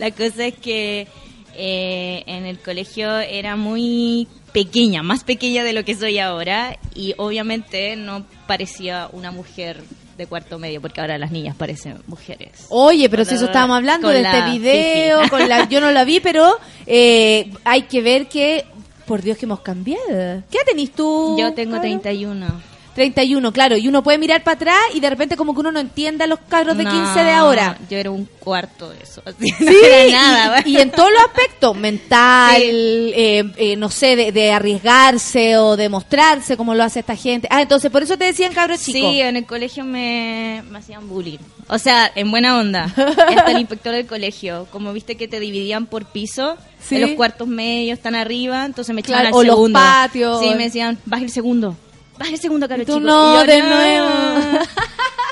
La cosa es que eh, en el colegio era muy pequeña, más pequeña de lo que soy ahora y obviamente no parecía una mujer de cuarto medio porque ahora las niñas parecen mujeres. Oye, pero si eso estábamos hablando de este video, fifi. con la, yo no la vi, pero eh, hay que ver que, por Dios que hemos cambiado. ¿Qué tenés tú? Yo tengo Cabro? 31. 31, claro. Y uno puede mirar para atrás y de repente como que uno no entiende a los cabros de No, 15 de ahora. Yo era un cuarto de eso. así, no Sí, era y- nada. y, y en todos los aspectos, mental, eh, eh, no sé, de, de arriesgarse o de mostrarse como lo hace esta gente. Ah, entonces por eso te decían cabros chicos. Sí, en el colegio me, me hacían bullying. O sea, en buena onda. Hasta el inspector del colegio. Como viste que te dividían por piso. Sí. En los cuartos medios están arriba. Entonces me echaban Claro, al o los segundo. patios. Sí, me decían, baja el segundo. Baja el segundo, caro chico. no, yo, de nuevo.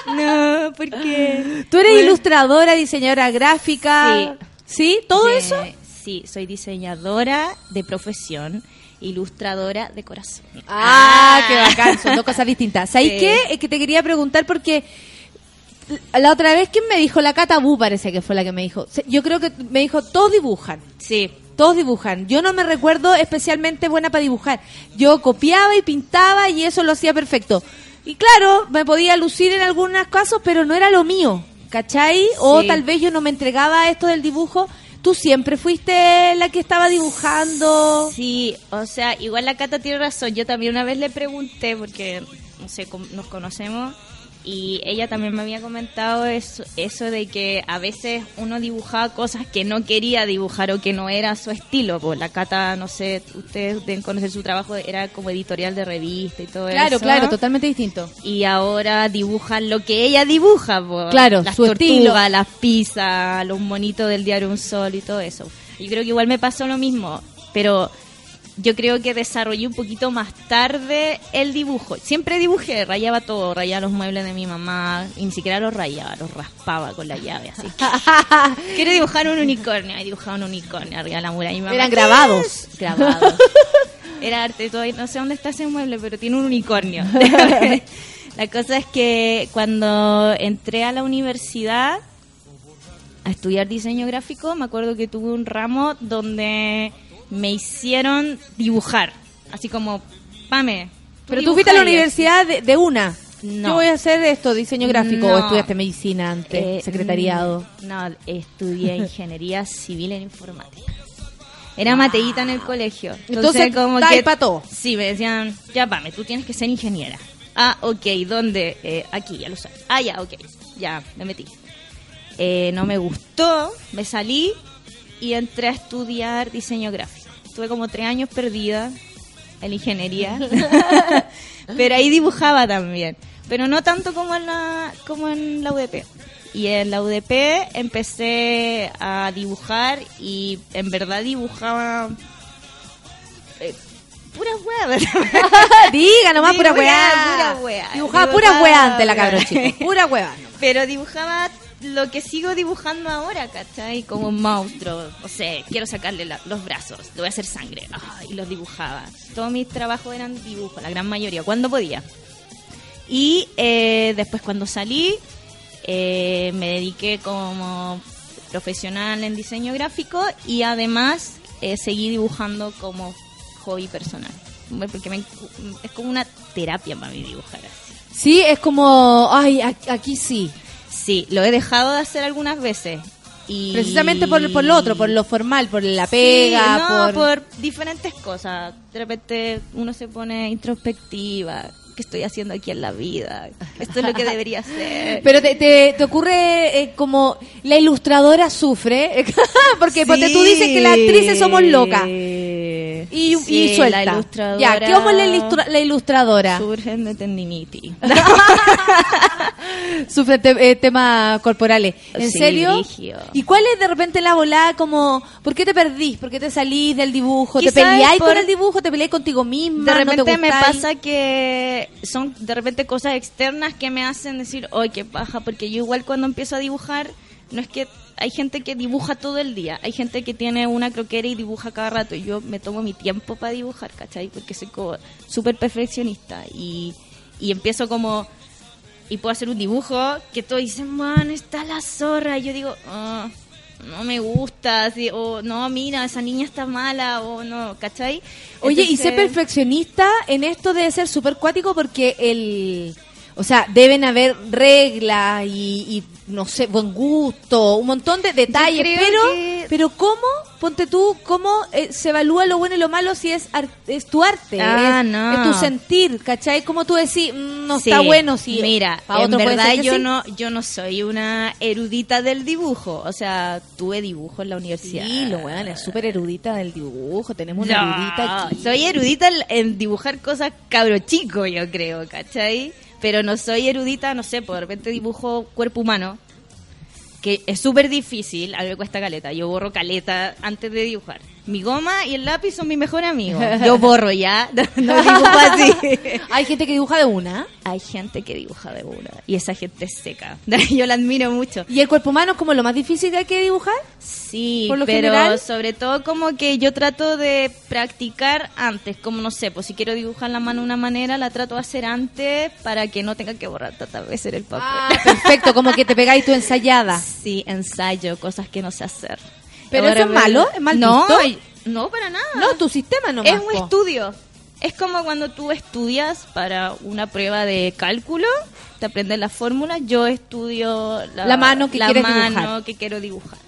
No, ¿por qué? Tú eres Bueno. ilustradora, diseñadora gráfica. ¿Sí? ¿Todo De- eso? Sí, soy diseñadora de profesión, ilustradora de corazón. Ah, qué bacán, son dos cosas distintas. ¿Sabéis Sí. qué? Es que te quería preguntar porque la otra vez, ¿quién me dijo? La Cata Bu parece que fue la que me dijo. Yo creo que me dijo, todos dibujan. Sí, Todos dibujan. Yo no me recuerdo especialmente buena para dibujar. Yo copiaba y pintaba y eso lo hacía perfecto. Y claro, me podía lucir en algunos casos, pero no era lo mío. ¿Cachai? O tal vez yo no me entregaba a esto del dibujo. Tú siempre fuiste la que estaba dibujando. Sí, o sea, igual la Cata tiene razón. Yo también una vez le pregunté, porque, no sé, nos conocemos, y ella también me había comentado eso, eso de que a veces uno dibujaba cosas que no quería dibujar o que no era su estilo. Pues la Cata, no sé, ustedes deben conocer su trabajo, era como editorial de revista y todo Claro, eso. claro, totalmente distinto. Y ahora dibujan lo que ella dibuja, po. Claro, las su tortugas, estilo. las pizzas, los monitos del diario Un Sol y todo eso. Yo creo que igual me pasó lo mismo, pero yo creo que desarrollé un poquito más tarde el dibujo. Siempre dibujé, rayaba todo, rayaba los muebles de mi mamá, y ni siquiera los rayaba, los raspaba con la llave, así que... Quiero dibujar un unicornio, y dibujaba un unicornio arriba de la muralla. Y mi mamá, Eran ¿qué grabados. Grabados. Era arte, todavía no sé dónde está ese mueble, pero tiene un unicornio. la cosa es que cuando entré a la universidad a estudiar diseño gráfico, me acuerdo que tuve un ramo donde me hicieron dibujar. Así como, Pame. Pero tú fuiste a la universidad de, de una. No. Yo voy a hacer esto, diseño gráfico, o No. estudiaste medicina antes, Eh, secretariado. No, estudié ingeniería civil en informática. Era mateíta en el colegio. Entonces, Entonces, como que. pa' todo. Sí, me decían, ya pame, tú tienes que ser ingeniera. Ah, ok, ¿dónde? Eh, aquí, ya lo sé. Ah, ya, ok. Ya, me metí. Eh, no me gustó, me salí y entré a estudiar diseño gráfico. Estuve como tres años perdida en ingeniería, pero ahí dibujaba también, pero no tanto como en la como en la UDP. Y en la UDP empecé a dibujar y en verdad dibujaba eh, puras huevas. Diga nomás pura Dibujaba pura weá. Dibujaba pura Dibujaba weá antes la cabra weá. chico. Pura weá. Pero dibujaba lo que sigo dibujando ahora, ¿cachai? Como un monstruo. No sé, quiero sacarle los brazos, le voy a hacer sangre. Y los dibujaba. Todos mis trabajos eran dibujos, la gran mayoría, cuando podía. Y eh, después cuando salí, eh, me dediqué como profesional en diseño gráfico y además eh, seguí dibujando como hobby personal. Porque me- es como una terapia para mí dibujar. Sí, es como, ay, aquí sí. Sí, lo he dejado de hacer algunas veces. Y... Precisamente por, por lo otro, por lo formal, por la Sí, pega, no, por... por... diferentes cosas. De repente uno se pone introspectiva. ¿Qué estoy haciendo aquí en la vida? Esto es lo que debería hacer. Pero te, te, te ocurre eh, como la ilustradora sufre, porque ponte, tú dices que las actrices somos locas. Y, Sí, y suelta. la ilustradora- Ya, ¿qué vamos la, ilustra- la ilustradora? Surgen de tendinitis. Sufre te- eh, temas corporales. ¿En Sí, serio? ¿Y cuál es de repente la volada como, ¿por qué te perdís? ¿Por qué te salís del dibujo? ¿Te peleáis por- con el dibujo? ¿Te peleáis contigo misma? De ¿No te repente me pasa que son de repente cosas externas que me hacen decir, ¡ay, qué paja! Porque yo igual cuando empiezo a dibujar, no es que hay gente que dibuja todo el día, hay gente que tiene una croquera y dibuja cada rato, y yo me tomo mi tiempo para dibujar, ¿cachai? Porque soy como súper perfeccionista y, y empiezo como... Y puedo hacer un dibujo que todos dicen, man, está la zorra. Y yo digo, "Ah, no me gusta, así, o no, mira, esa niña está mala, o no, ¿cachai? Oye, y ser perfeccionista en esto debe ser súper cuático porque el... O sea, deben haber reglas y, y no sé, buen gusto, un montón de detalles, pero, que- pero ¿cómo, ponte tú, cómo eh, se evalúa lo bueno y lo malo si es, ar- es tu arte, Ah, es, no. es tu sentir, ¿cachai? Como tú decís, mm, no Sí. está bueno si Mira, en otro verdad yo sí. no yo no soy una erudita del dibujo, o sea, tuve dibujo en la universidad. Sí, lo bueno, es súper erudita del dibujo, tenemos una erudita aquí. soy erudita en, en dibujar cosas cabro chico, yo creo, ¿cachai? Pero no soy erudita, no sé, por de repente dibujo cuerpo humano, que es súper difícil, a mí me cuesta caleta, yo borro caleta antes de dibujar. Mi goma y el lápiz son mi mejor amigo. Yo borro ya, no dibujo así. Hay gente que dibuja de una. Hay gente que dibuja de una y esa gente es seca. Yo la admiro mucho. ¿Y el cuerpo humano es como lo más difícil que hay que dibujar? Sí, Por lo pero general. sobre todo como que yo trato de practicar antes, como no sé, pues si quiero dibujar la mano de una manera, la trato de hacer antes para que no tenga que borrar tantas veces el papel. Ah, perfecto, como que te pegáis tu ensayada. Sí, ensayo, cosas que no sé hacer. ¿Pero eso es malo? ¿Es mal no, visto? no, para nada. No, tu sistema nomás. es un po. estudio. Es como cuando tú estudias para una prueba de cálculo, te aprendes las fórmulas, yo estudio la, La mano que la quieres mano dibujar. que quiero dibujar.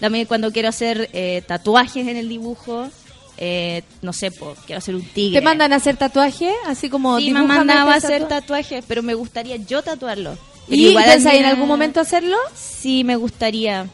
También cuando quiero hacer eh, tatuajes en el dibujo, eh, no sé, po, quiero hacer un tigre. ¿Te mandan a hacer tatuaje? Así como Sí, me mandaba a este hacer tatua- tatuajes, pero me gustaría yo tatuarlo. Pero ¿Y igual pensáis en algún momento hacerlo? Sí, me gustaría.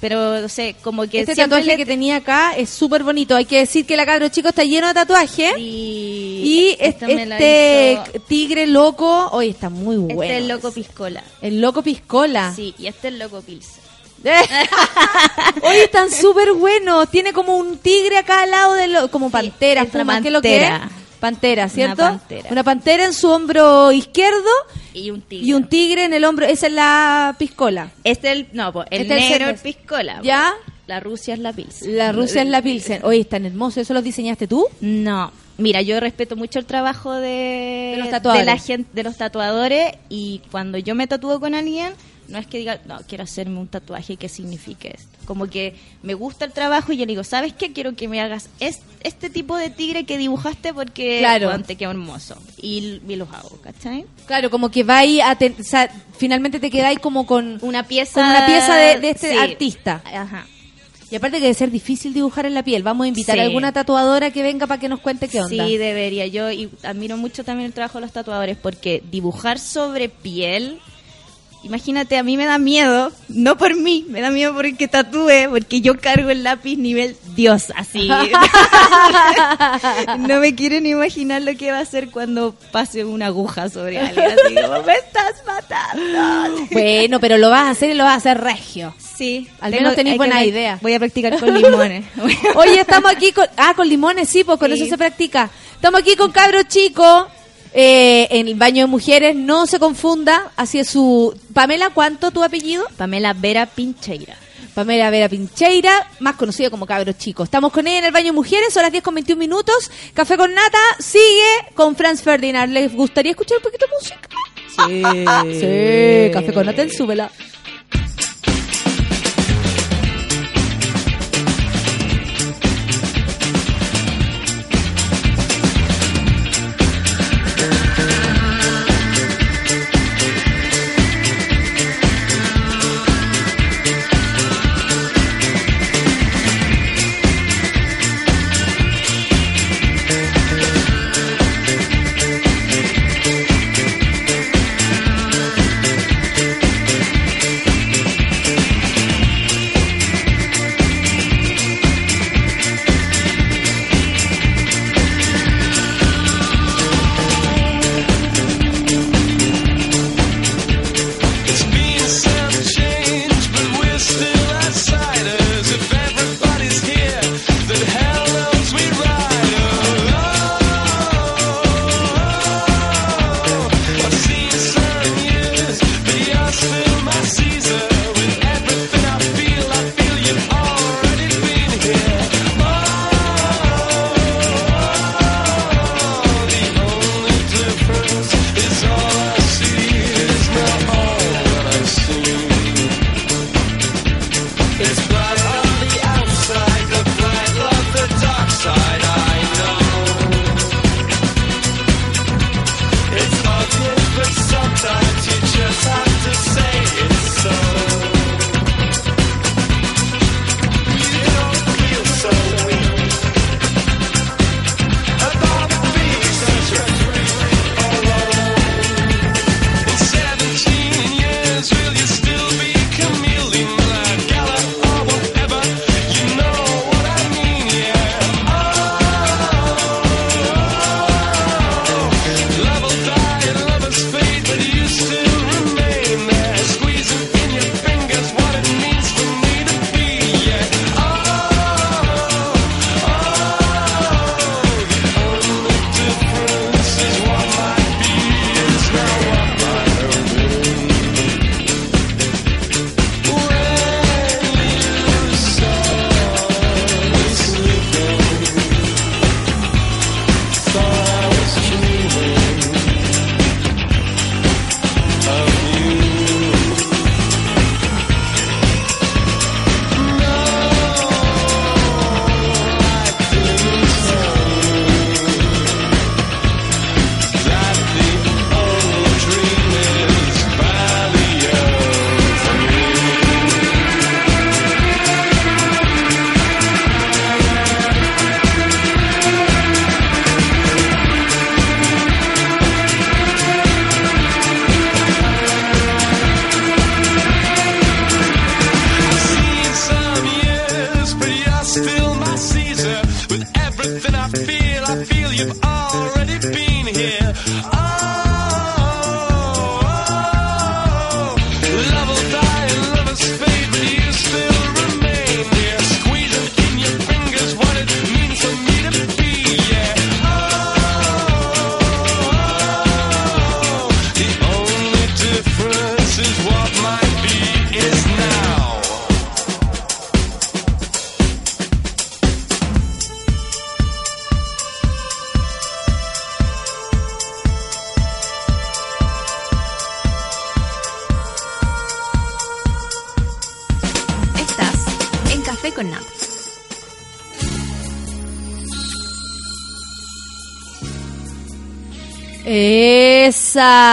Pero, no sé, como que Este siempre tatuaje le- que tenía acá es súper bonito. Hay que decir que la cabro chico está lleno de tatuajes. Sí, Y esta este, este tigre loco, hoy está muy bueno. Este es el loco piscola. El loco piscola. Sí, y este es el loco pilsen. Hoy están súper buenos. Tiene como un tigre acá al lado de lo, como pantera, es una ¿qué es lo que es? Pantera. ¿cierto? pantera. Una pantera en su hombro izquierdo Y un tigre. y un tigre en el hombro. Esa es la piscola. Este es el, no, pues, el Este es el negro es piscola. ¿Ya? La Rusia es la pilsen. La Rusia es la Pilsen. Oye, están hermosos. ¿Eso los diseñaste tú? No. Mira, yo respeto mucho el trabajo de, De los tatuadores. la gente, de los tatuadores y cuando yo me tatúo con alguien, no es que diga, no, quiero hacerme un tatuaje que signifique esto. Como que me gusta el trabajo y yo le digo, ¿sabes qué? Quiero que me hagas es- este tipo de tigre que dibujaste porque Claro. weón, te quedó hermoso. Y, y los hago, ¿cachai? Claro, como que vais a... ten- o sea, finalmente te quedáis como con... Una pieza, Con una pieza de- de este sí. artista. Ajá. Y aparte que debe ser difícil dibujar en la piel. Vamos a invitar Sí. a alguna tatuadora que venga para que nos cuente qué onda. Sí, debería. Yo y admiro mucho también el trabajo de los tatuadores porque dibujar sobre piel, imagínate, a mí me da miedo, no por mí, me da miedo por el que tatúe, porque yo cargo el lápiz nivel Dios, así. no me quiero ni imaginar lo que va a hacer cuando pase una aguja sobre alguien, así como, me estás matando. Bueno, pero lo vas a hacer y lo vas a hacer regio. Sí, Al menos tenéis hay que buena idea. Voy a practicar con limones. Oye, estamos aquí con... Ah, con limones, sí, pues con Sí. eso se practica. Estamos aquí con cabro chico eh, en el baño de mujeres. No se confunda. Así es su... Pamela, ¿cuánto tu apellido? Pamela Vera Pincheira. Pamela Vera Pincheira, más conocida como Cabro Chico. Estamos con ella en el baño de mujeres, son las 10 con 21 minutos. Café con nata sigue con Franz Ferdinand. ¿Les gustaría escuchar un poquito de música? Sí. sí, Café con nata en súbela.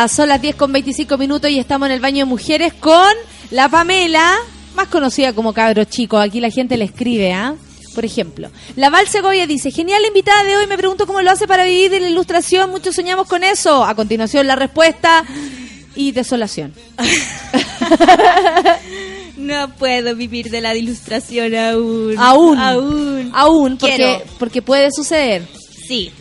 Son las 10 con 25 minutos y estamos en el baño de mujeres con la Pamela, más conocida como Cabro Chico. Aquí la gente le escribe, ¿ah? Por ejemplo, la Val Segovia dice, genial la invitada de hoy, me pregunto cómo lo hace para vivir de la ilustración, muchos soñamos con eso. A continuación la respuesta y desolación. No puedo vivir de la ilustración aún. Aún. Aún. Aún, porque, Quiero. porque puede suceder. Sí,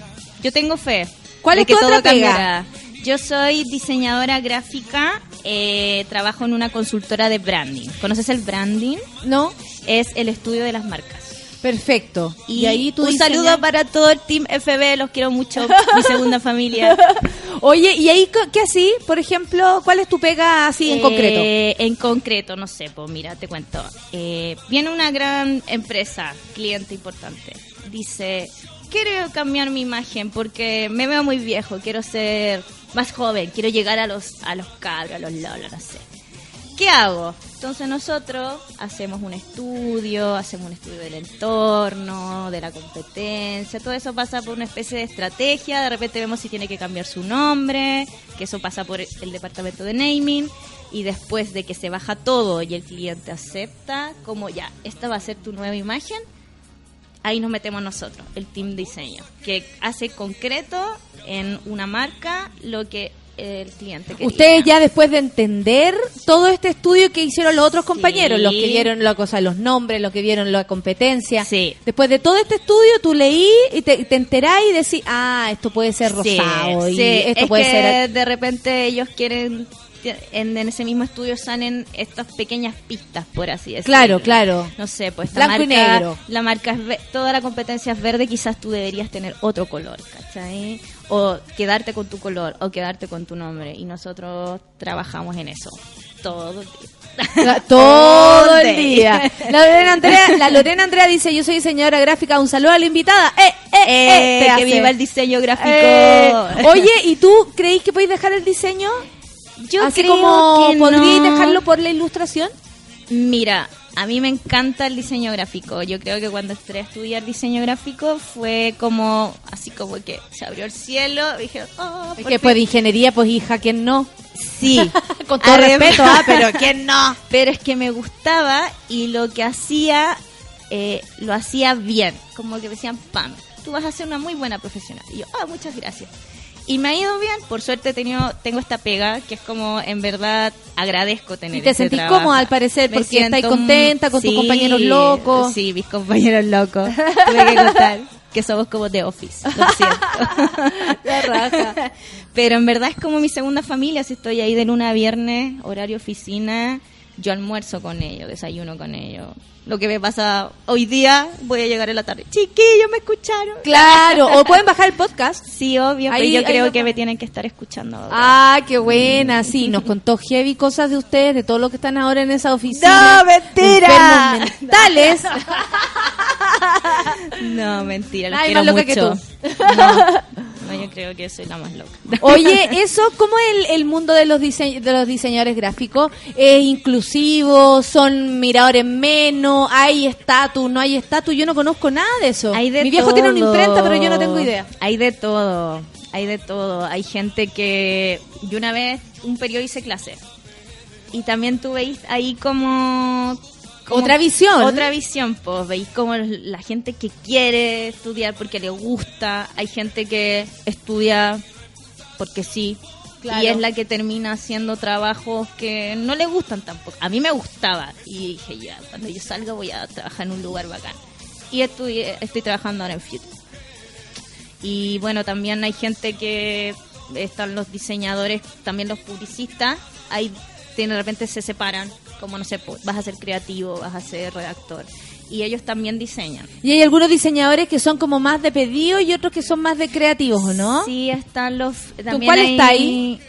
yo tengo fe. ¿Cuál es que tu otra pega? cambiará. Yo soy diseñadora gráfica, eh, trabajo en una consultora de branding. ¿Conoces el branding? ¿No? Es el estudio de las marcas. Perfecto. Y, ahí tú un diseñas- saludo para todo el team FB, los quiero mucho, mi segunda familia. Oye, ¿y ahí qué así? Por ejemplo, ¿cuál es tu pega así en Eh, concreto? En concreto, no sé, pues mira, te cuento. Eh, viene una gran empresa, cliente importante. Dice, quiero cambiar mi imagen porque me veo muy viejo, quiero ser más joven, quiero llegar a los, a los cabros, a los lolos, no sé. ¿Qué hago? Entonces nosotros hacemos un estudio, hacemos un estudio del entorno, de la competencia, todo eso pasa por una especie de estrategia, de repente vemos si tiene que cambiar su nombre, que eso pasa por el departamento de naming, y después de que se baja todo y el cliente acepta, como ya, esta va a ser tu nueva imagen, ahí nos metemos nosotros, el team diseño, que hace concreto en una marca lo que el cliente quería. Ustedes ya después de entender todo este estudio que hicieron los otros compañeros, Sí. los que vieron la cosa, los nombres, los que vieron la competencia, Sí. después de todo este estudio tú leí y te, te enterás y decís, ah, esto puede ser Sí, rosado y sí, esto es puede que ser... de repente ellos quieren en, en ese mismo estudio salen estas pequeñas pistas por así decirlo Claro, claro. no sé pues esta Blanco y marca negro. la marca es ve- toda la competencia es verde quizás tú deberías tener otro color ¿cachai? o quedarte con tu color o quedarte con tu nombre y nosotros trabajamos en eso todo el día. Todo el día. La Lorena, Andrea, la Lorena Andrea dice, yo soy diseñadora gráfica, un saludo a la invitada. ¡Eh, eh, eh! Eh, te que hace. viva el diseño gráfico Eh, oye, ¿y tú creéis que podéis dejar el diseño? Yo Así creo como que podríais no. dejarlo por la ilustración. Mira, a mí me encanta el diseño gráfico. Yo creo que cuando entré a estudiar diseño gráfico fue como, así como que se abrió el cielo. y dije, oh, Es que pues de ingeniería, pues hija, ¿quién no? Sí, Con todo Además- respeto, ah, pero ¿quién no? Pero es que me gustaba y lo que hacía, eh, lo hacía bien. Como que decían, Pam, tú vas a ser una muy buena profesional. Y yo, ah, muchas gracias. Y me ha ido bien, por suerte he tenido, tengo esta pega que es como, en verdad, agradezco tener Y te ese sentís trabajo. cómoda, al parecer, Me porque estáis siento contenta con tus compañeros locos. Sí, mis compañeros locos. Tuve que contar que somos como The Office, lo siento. La raja. Pero en verdad es como mi segunda familia, si estoy ahí de luna a viernes, horario oficina, yo almuerzo con ellos, desayuno con ellos. Lo que me pasa hoy día, voy a llegar en la tarde. Chiquillos, ¿me escucharon? Claro, o pueden bajar el podcast. Sí, obvio, Ahí- pero yo creo lo que me tienen que estar escuchando ahora. Ah, qué buena, sí, nos contó heavy cosas de ustedes, de todo lo que están ahora en esa oficina. ¡No, mentira! Mentales. No, mentira, los Nadie quiero más loca que mucho. tú. No, no, yo creo que soy la más loca. Oye, eso, ¿cómo es el, el mundo de los, dise- de los diseñadores gráficos? ¿Es inclusivo? ¿Son miradores menos? ¿Hay estatus? ¿No hay estatus? Yo no conozco nada de eso. Hay de Mi viejo tiene una imprenta, pero yo no tengo idea. Hay de todo, hay de todo. Hay gente que... Yo una vez, un periodo hice clase. Y también tú veis ahí como... como- Otra visión. Otra visión, pues veis como la gente que quiere estudiar porque le gusta. Hay gente que estudia porque sí. Y es la que termina haciendo trabajos que no le gustan tampoco. A mí me gustaba. Y dije, ya, cuando yo salga voy a trabajar en un lugar bacán. Y estudié- estoy trabajando ahora en Future. Y bueno, también hay gente que están los diseñadores, también los publicistas. Hay, de repente se separan, como no sé, po- vas a ser creativo, vas a ser redactor. Y ellos también diseñan. Y hay algunos diseñadores que son como más de pedido y otros que son más de creativos, ¿o no? Sí, están los. También cuál hay- está ahí?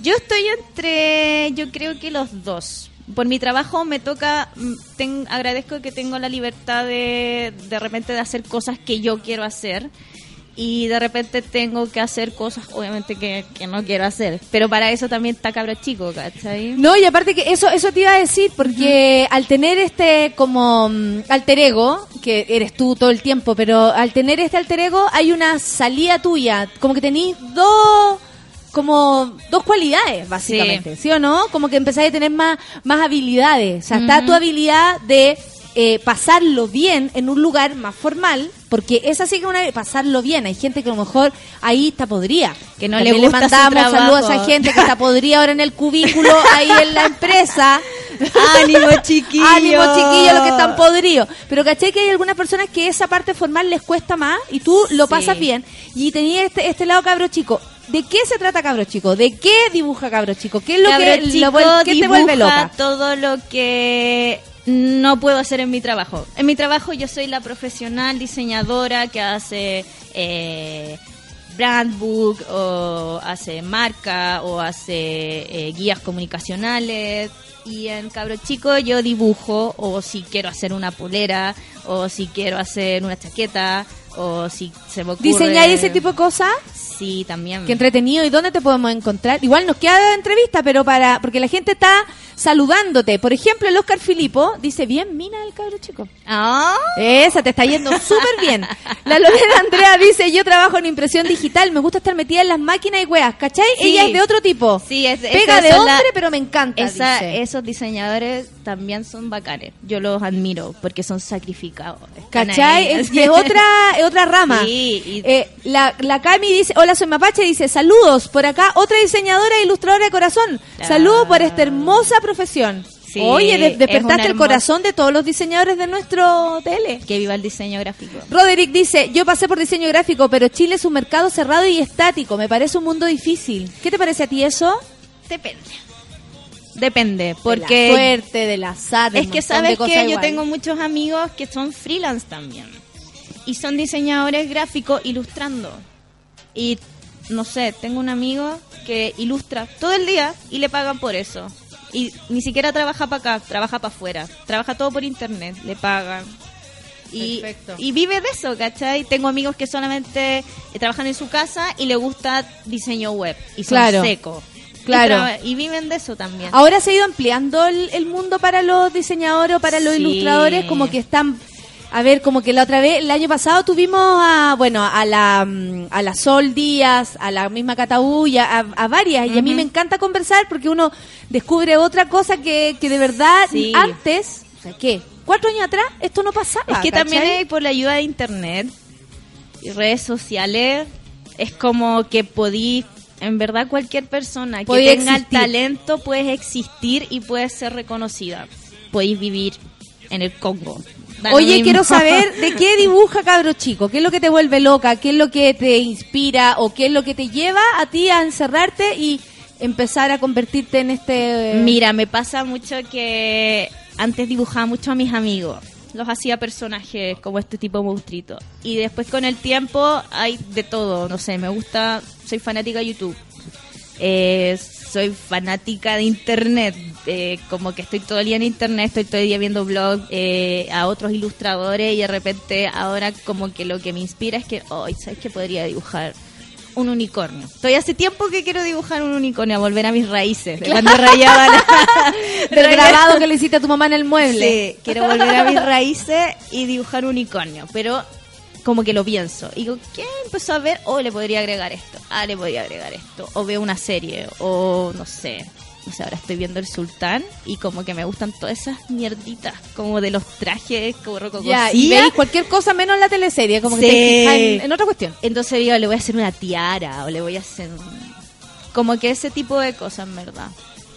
Yo estoy entre, yo creo que los dos. Por mi trabajo me toca, mm, ten- agradezco que tengo la libertad de de repente de hacer cosas que yo quiero hacer y de repente tengo que hacer cosas, obviamente, que, que no quiero hacer. Pero para eso también está cabro chico, ¿cachai? No, y aparte que eso eso te iba a decir, porque al tener este como mm, alter ego, que eres tú todo el tiempo, pero al tener este alter ego hay una salida tuya, como que tenés dos como dos cualidades, básicamente, ¿sí, o no? Como que empezáis a tener más, más habilidades. O sea, está tu habilidad de eh, pasarlo bien en un lugar más formal, porque esa sí que es una pasarlo bien. Hay gente que a lo mejor ahí está podría. Que no También le gusta su mandamos saludos a esa gente que está podría ahora en el cubículo ahí en la empresa. ¡Ánimo, chiquillo! Ánimo, chiquillos, los que están podridos. Pero caché que hay algunas personas que esa parte formal les cuesta más y tú lo Sí. pasas bien. Y tenía este, este lado cabro chico. ¿De qué se trata cabro chico? ¿De qué dibuja cabro chico? ¿Qué es lo Cabro que chico lo vuel- qué te vuelve loca? todo lo que no puedo hacer en mi trabajo. En mi trabajo yo soy la profesional diseñadora que hace eh, brand book o hace marca o hace eh, guías comunicacionales. Y en Cabro Chico yo dibujo o si quiero hacer una polera o si quiero hacer una chaqueta o si se me ocurre... ¿Diseñar ese tipo de cosas? Sí, también. Qué entretenido. ¿Y dónde te podemos encontrar? Igual nos queda entrevista, pero para porque la gente está saludándote. Por ejemplo, el Oscar Filipo dice, bien, mina el cabro chico. Ah, Esa te está yendo súper bien. La Lorena Andrea dice, yo trabajo en impresión digital, me gusta estar metida en las máquinas y weas, ¿cachai? Sí. Ella es de otro tipo. Sí, es- Pega de hombre, la- pero me encanta. Esa- dice. esos diseñadores también son bacanes. Yo los admiro porque son sacrificados. ¿Cachai? Es, y es otra, es otra rama. Sí, y- Eh, la, la Cami dice, hola, soy Mapache, dice, saludos, por acá, otra diseñadora e ilustradora de corazón. Saludos por esta hermosa profesión. Sí, Oye, de- es despertaste el corazón de todos los diseñadores de nuestro tele. Que viva el diseño gráfico. Roderick dice, yo pasé por diseño gráfico, pero Chile es un mercado cerrado y estático. Me parece un mundo difícil. ¿Qué te parece a ti eso? Depende. Depende, de la porque suerte, del azar. es que sabes que yo tengo muchos amigos que son freelance también. Y son diseñadores gráficos ilustrando. Y no sé, tengo un amigo que ilustra todo el día y le pagan por eso. Y ni siquiera trabaja para acá, trabaja para afuera. Trabaja todo por internet, le pagan. Y, Perfecto. y vive de eso, ¿cachai? Tengo amigos que solamente eh, trabajan en su casa y le gusta diseño web. Y son Claro. secos. Claro. Y, viven de eso también. Ahora se ha ido ampliando el, el mundo para los diseñadores o para los Sí. ilustradores, como que están... A ver, como que la otra vez, el año pasado tuvimos a, bueno, a la, mm, a la Sol Díaz, a la misma Cataúlla, a, a varias, y a mí me encanta conversar porque uno descubre otra cosa que, que de verdad Sí. antes, o sea, ¿qué? Cuatro años atrás esto no pasaba. Es que también por la ayuda de internet y redes sociales, es como que podí, en verdad cualquier persona que tenga el talento puedes existir y puedes ser reconocida. Podéis vivir en el Congo. Da Oye, quiero saber de qué dibuja cabro chico, qué es lo que te vuelve loca, qué es lo que te inspira o qué es lo que te lleva a ti a encerrarte y empezar a convertirte en este... Mira, me pasa mucho que antes dibujaba mucho a mis amigos. Los hacía personajes como este tipo monstruito. Y después con el tiempo hay de todo. No sé, me gusta, soy fanática de YouTube. Eh, soy fanática de internet. Eh, como que estoy todo el día en internet, estoy todo el día viendo blogs eh, a otros ilustradores y de repente ahora como que lo que me inspira es que, hoy ¿sabes que podría dibujar? Un unicornio. Estoy hace tiempo que quiero dibujar un unicornio, a volver a mis raíces. De cuando rayaba la- del grabado que le hiciste a tu mamá en el mueble. Sí, quiero volver a mis raíces y dibujar un unicornio, pero como que lo pienso. Y digo, ¿qué empezó a ver? Oh, le podría agregar esto. Ah, le podría agregar esto. O veo una serie, o no sé. Sé, ahora estoy viendo El Sultán y como que me gustan todas esas mierditas, como de los trajes, como Ya, y veis cualquier cosa menos la teleserie, como que te en, en otra cuestión. Entonces digo, le voy a hacer una tiara o le voy a hacer un- como que ese tipo de cosas, en verdad.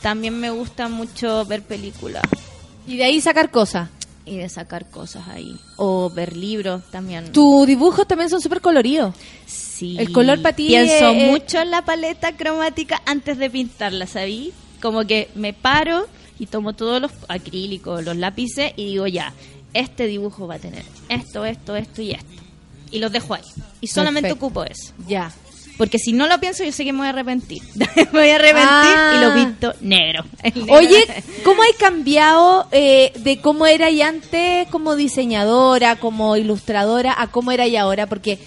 También me gusta mucho ver películas Y de ahí sacar cosas. y de sacar cosas ahí. O ver libros también. Tus dibujos también son súper coloridos. Sí. el color pa' ti Pienso es- mucho en la paleta cromática antes de pintarla, ¿sabí? Como que me paro y tomo todos los acrílicos, los lápices y digo ya, este dibujo va a tener esto, esto, esto y esto. Y los dejo ahí. Y solamente Perfecto. ocupo eso. Ya. Porque si no lo pienso, yo sé que me voy a arrepentir. me voy a arrepentir Ah. y lo pinto negro. El negro- Oye, ¿cómo hay cambiado eh, de cómo era y antes como diseñadora, como ilustradora, a cómo era y ahora? Porque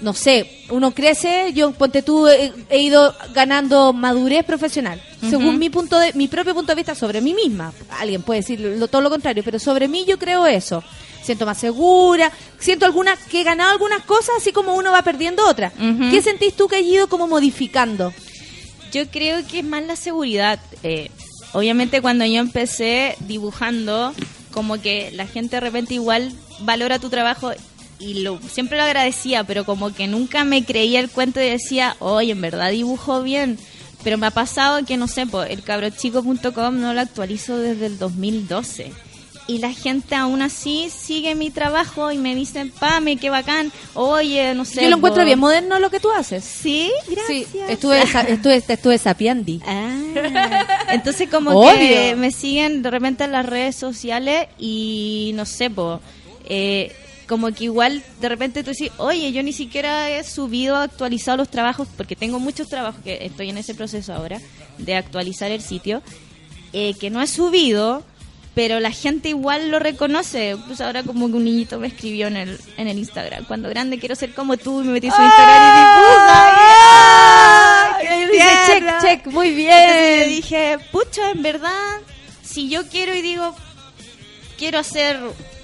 no sé, uno crece, yo ponte tú, he, he ido ganando madurez profesional, según mi punto de, mi propio punto de vista sobre mí misma. Alguien puede decir lo- todo lo contrario, pero sobre mí yo creo eso. Siento más segura, siento algunas que he ganado algunas cosas, así como uno va perdiendo otras. ¿Qué sentís tú que has ido como modificando? Yo creo que es más la seguridad. Eh, obviamente cuando yo empecé dibujando, como que la gente de repente igual valora tu trabajo y lo, siempre lo agradecía, pero como que nunca me creía el cuento y decía, oye, en verdad dibujo bien. Pero me ha pasado que, no sé, po, el cabrochico.com no lo actualizo desde el 2012. Y la gente aún así sigue mi trabajo y me dicen, Pame, qué bacán. Oye, no sé. yo lo encuentro po". bien moderno lo que tú haces. Sí, gracias. Sí, estuve, estuve, estuve sapiandi. Ah, entonces como Obvio. que me siguen de repente en las redes sociales y no sé, po, eh, como que igual de repente tú dices, oye, yo ni siquiera he subido, actualizado los trabajos, porque tengo muchos trabajos que estoy en ese proceso ahora de actualizar el sitio, eh, que no he subido, pero la gente igual lo reconoce. Pues ahora como que un niñito me escribió en el, en el Instagram, cuando grande quiero ser como tú, y me metí a su Instagram y dibuja. ¡Ay! ¡Qué Dice, tierno! check, check, muy Entonces le bien. dije, pucha, en verdad, si yo quiero y digo, quiero hacer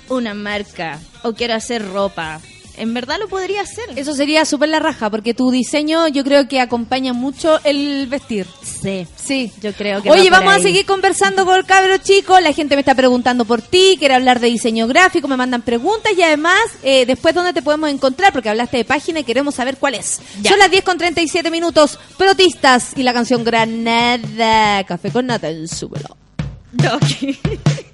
una marca o quiero hacer ropa, en verdad lo podría hacer. Eso sería súper la raja, porque tu diseño yo creo que acompaña mucho el vestir. Sí, Sí. yo creo que Oye, va vamos a seguir conversando con el cabro chico. La gente me está preguntando por ti, quiere hablar de diseño gráfico, me mandan preguntas y además, eh, después, ¿dónde te podemos encontrar? Porque hablaste de página y queremos saber cuál es. Ya. Son las 10 con 37 minutos. Protistas y la canción Granada. Café con nata en súbelo.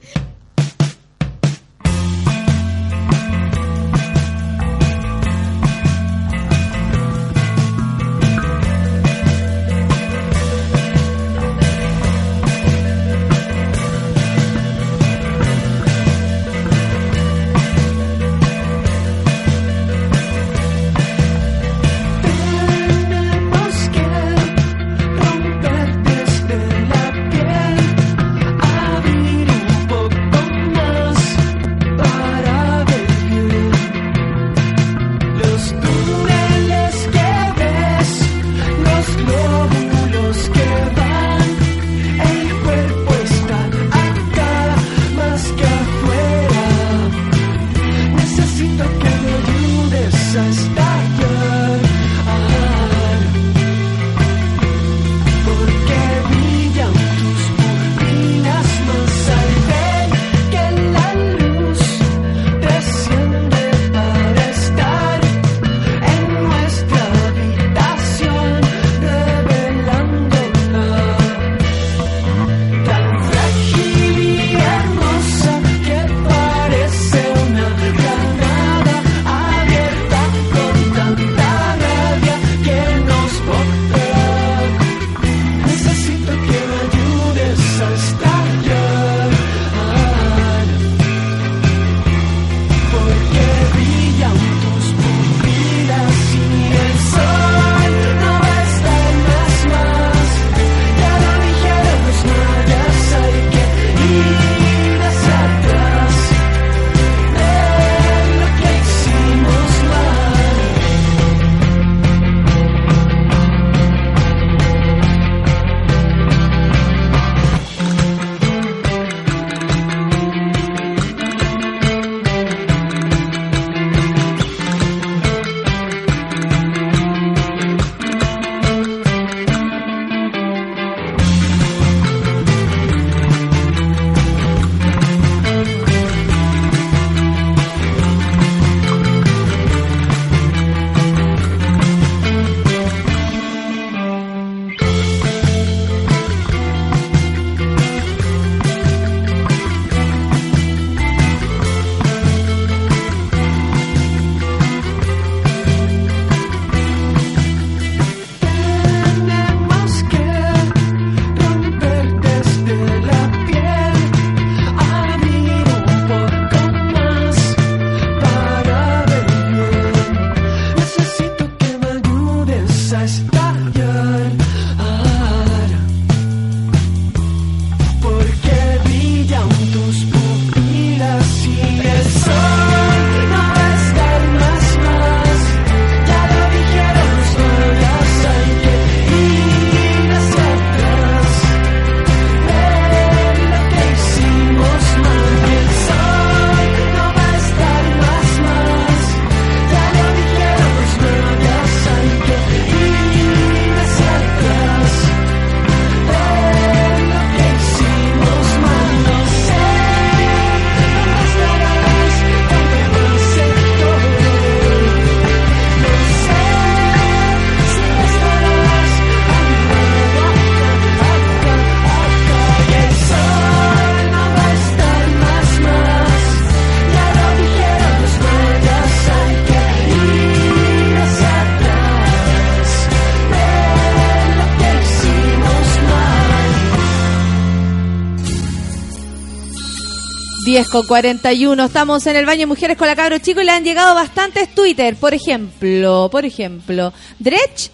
10 con 41. Estamos en el baño de mujeres con la cabro chico y le han llegado bastantes Twitter. Por ejemplo, por ejemplo, Dredge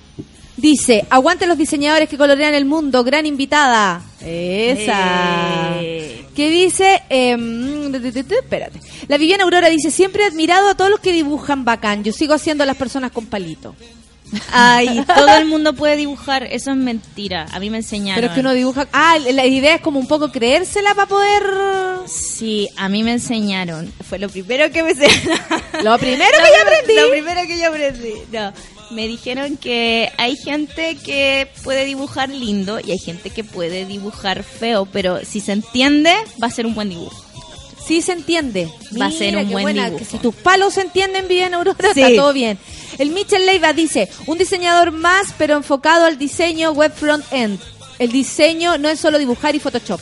dice, aguante los diseñadores que colorean el mundo, gran invitada. Esa. Eh. Que dice, tu, espérate. La Viviana Aurora dice, siempre he admirado a todos los que dibujan bacán. Yo sigo haciendo a las personas con palito. Ay, todo el mundo puede dibujar, eso es mentira. A mí me enseñaron. Pero es que uno dibuja... Ah, la idea es como un poco creérsela para poder... Sí, a mí me enseñaron. Fue lo primero que me enseñaron. Lo primero que yo aprendí. Lo primero que yo aprendí. No, me dijeron que hay gente que puede dibujar lindo y hay gente que puede dibujar feo, pero si se entiende, va a ser un buen dibujo. Sí se entiende. Va a ser un buen buena, dibujo. que si tus palos se entienden bien, Aurora, Sí. está todo bien. El Mitchell Leiva dice, un diseñador más, pero enfocado al diseño web front-end. El diseño no es solo dibujar y Photoshop.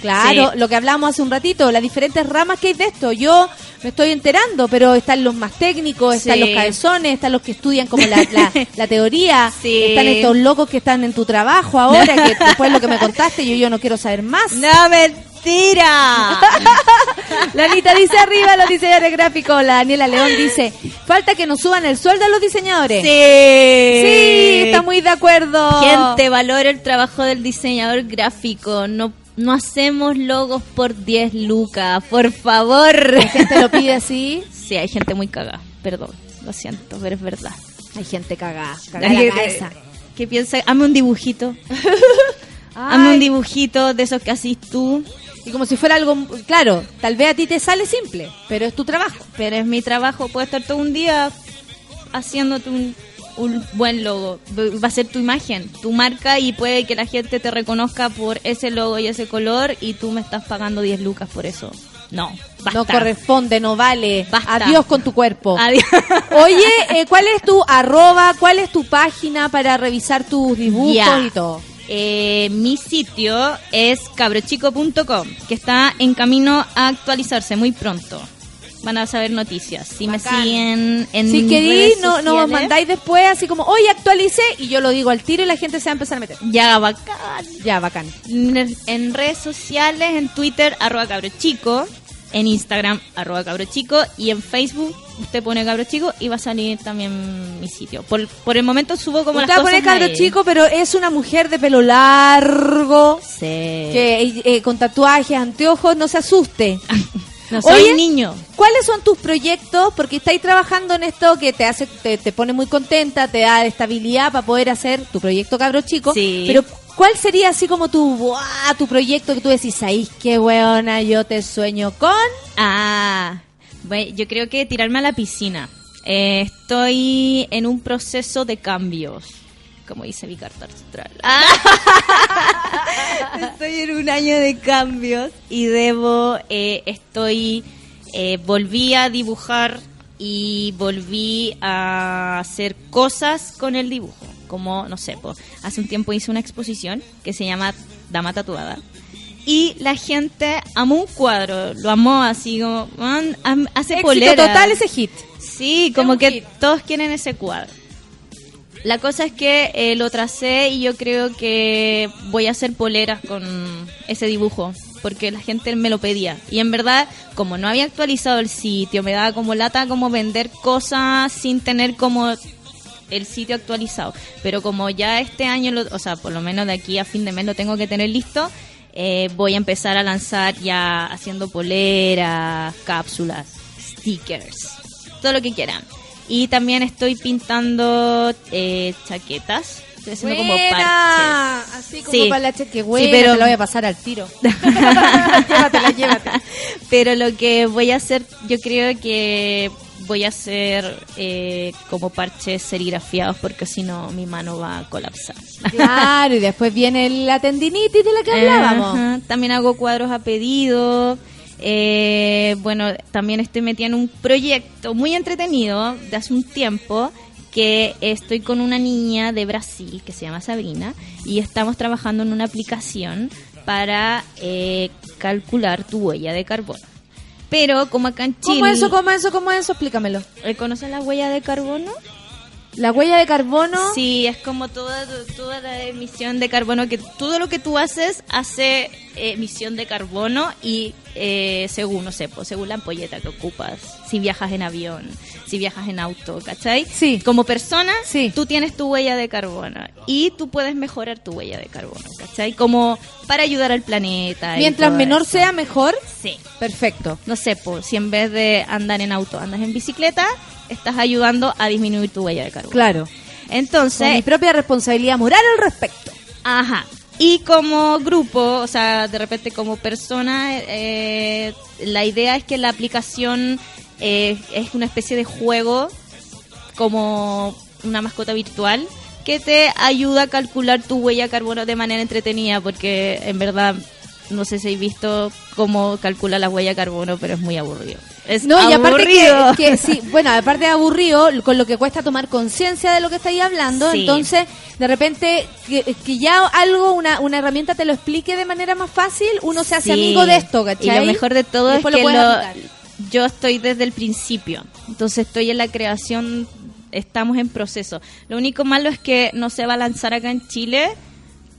Claro, Sí. lo que hablamos hace un ratito, las diferentes ramas que hay de esto. Yo me estoy enterando, pero están los más técnicos, están Sí. los cabezones, están los que estudian como la, la, la teoría, Sí. están estos locos que están en tu trabajo ahora, que después lo que me contaste, yo, yo no quiero saber más. ¡No, mentira! La Anita dice arriba los diseñadores gráficos. La Daniela León dice, falta que nos suban el sueldo a los diseñadores. sí. Sí, está muy de acuerdo. Gente, valora el trabajo del diseñador gráfico. No, no hacemos logos por 10 lucas, por favor. La gente lo pide así. Sí, hay gente muy cagada. Perdón, lo siento, pero es verdad. Hay gente cagada, cagada la cabeza. Que piensa, hazme un dibujito. Hazme un dibujito de esos que haces tú. Y como si fuera algo, claro, tal vez a ti te sale simple, pero es tu trabajo. Pero es mi trabajo, puedo estar todo un día haciéndote un, un buen logo. Va a ser tu imagen, tu marca y puede que la gente te reconozca por ese logo y ese color y tú me estás pagando 10 lucas por eso. No, basta. No corresponde, no vale. Basta. Adiós con tu cuerpo. Adiós. Oye, eh, ¿cuál es tu arroba? ¿Cuál es tu página para revisar tus dibujos y todo? Eh, mi sitio es cabrochico.com, que está en camino a actualizarse muy pronto. Van a saber noticias. Si me siguen en Si querí, redes no, nos mandáis después así como, oye, actualicé, y yo lo digo al tiro y la gente se va a empezar a meter. Ya, bacán. Ya, bacán. En, en redes sociales, en Twitter, arroba cabrochico, en Instagram, arroba cabrochico, y en Facebook, usted pone cabrochico y va a salir también mi sitio. Por, por el momento subo como Usted las cosas cabro ahí. chico, pero es una mujer de pelo largo, Sí. que eh, con tatuajes, anteojos, no se asuste. no soy Oye, niño. ¿Cuáles son tus proyectos? Porque estáis trabajando en esto que te hace, te, te pone muy contenta, te da estabilidad para poder hacer tu proyecto cabro chico. Sí. Pero ¿cuál sería así como tu, ¡buah! tu proyecto que tú decís, ahí qué weona, yo te sueño con? Ah, bueno, yo creo que tirarme a la piscina. Eh, estoy en un proceso de cambios, como dice mi carta astral. estoy en un año de cambios y debo, eh, estoy, eh, volví a dibujar y volví a hacer cosas con el dibujo. Como, no sé, po, hace un tiempo hice una exposición que se llama Dama Tatuada. Y la gente amó un cuadro, lo amó así como, man, hace Éxito polera. total ese hit. Sí, como que hit. todos quieren ese cuadro. La cosa es que eh, lo tracé y yo creo que voy a hacer poleras con ese dibujo, porque la gente me lo pedía. Y en verdad, como no había actualizado el sitio, me daba como lata como vender cosas sin tener como el sitio actualizado. Pero como ya este año, lo- o sea, por lo menos de aquí a fin de mes lo tengo que tener listo, eh, voy a empezar a lanzar ya haciendo poleras, cápsulas, stickers, todo lo que quieran. Y también estoy pintando eh, chaquetas. Estoy haciendo como parches. Buena. Así como Sí. para la che- que buena, Sí, pero- te la voy a pasar al tiro. llévatela, llévatela. Pero lo que voy a hacer, yo creo que voy a hacer eh, como parches serigrafiados porque si no mi mano va a colapsar. Claro, y después viene la tendinitis de la que hablábamos. Ajá, También hago cuadros a pedido. Eh, bueno, también estoy metida en un proyecto muy entretenido de hace un tiempo que estoy con una niña de Brasil que se llama Sabrina y estamos trabajando en una aplicación para eh, calcular tu huella de carbono. Pero como acá en Chile... ¿Cómo eso, cómo eso, cómo eso? Explícamelo. ¿Reconoces la huella de carbono? La huella de carbono. Sí, es como toda, toda la emisión de carbono, que todo lo que tú haces hace eh, emisión de carbono y eh, según, no sé, pues, según la ampolleta que ocupas, si viajas en avión, si viajas en auto, ¿cachai? Sí. Como persona, Sí. tú tienes tu huella de carbono y tú puedes mejorar tu huella de carbono, ¿cachai? Como para ayudar al planeta. Mientras menor eso. sea, mejor. Sí. Perfecto. No sé, pues, si en vez de andar en auto andas en bicicleta, estás ayudando a disminuir tu huella de carbono. Claro. Con Entonces, mi propia responsabilidad moral al respecto. Ajá. Y como grupo, o sea, de repente como persona, eh, la idea es que la aplicación eh, es una especie de juego como una mascota virtual que te ayuda a calcular tu huella de carbono de manera entretenida, porque en verdad no sé si habéis visto cómo calcula la huella de carbono, pero es muy aburrido. Es No, y aparte que, sí, bueno, aparte de aburrido, con lo que cuesta tomar conciencia de lo que estáis hablando, Sí. entonces, de repente, que, que ya algo, una, una herramienta te lo explique de manera más fácil, uno se hace Sí. amigo de esto, ¿cachai? Y lo mejor de todo es lo que lo- yo estoy desde el principio. Entonces estoy en la creación, estamos en proceso. Lo único malo es que no se va a lanzar acá en Chile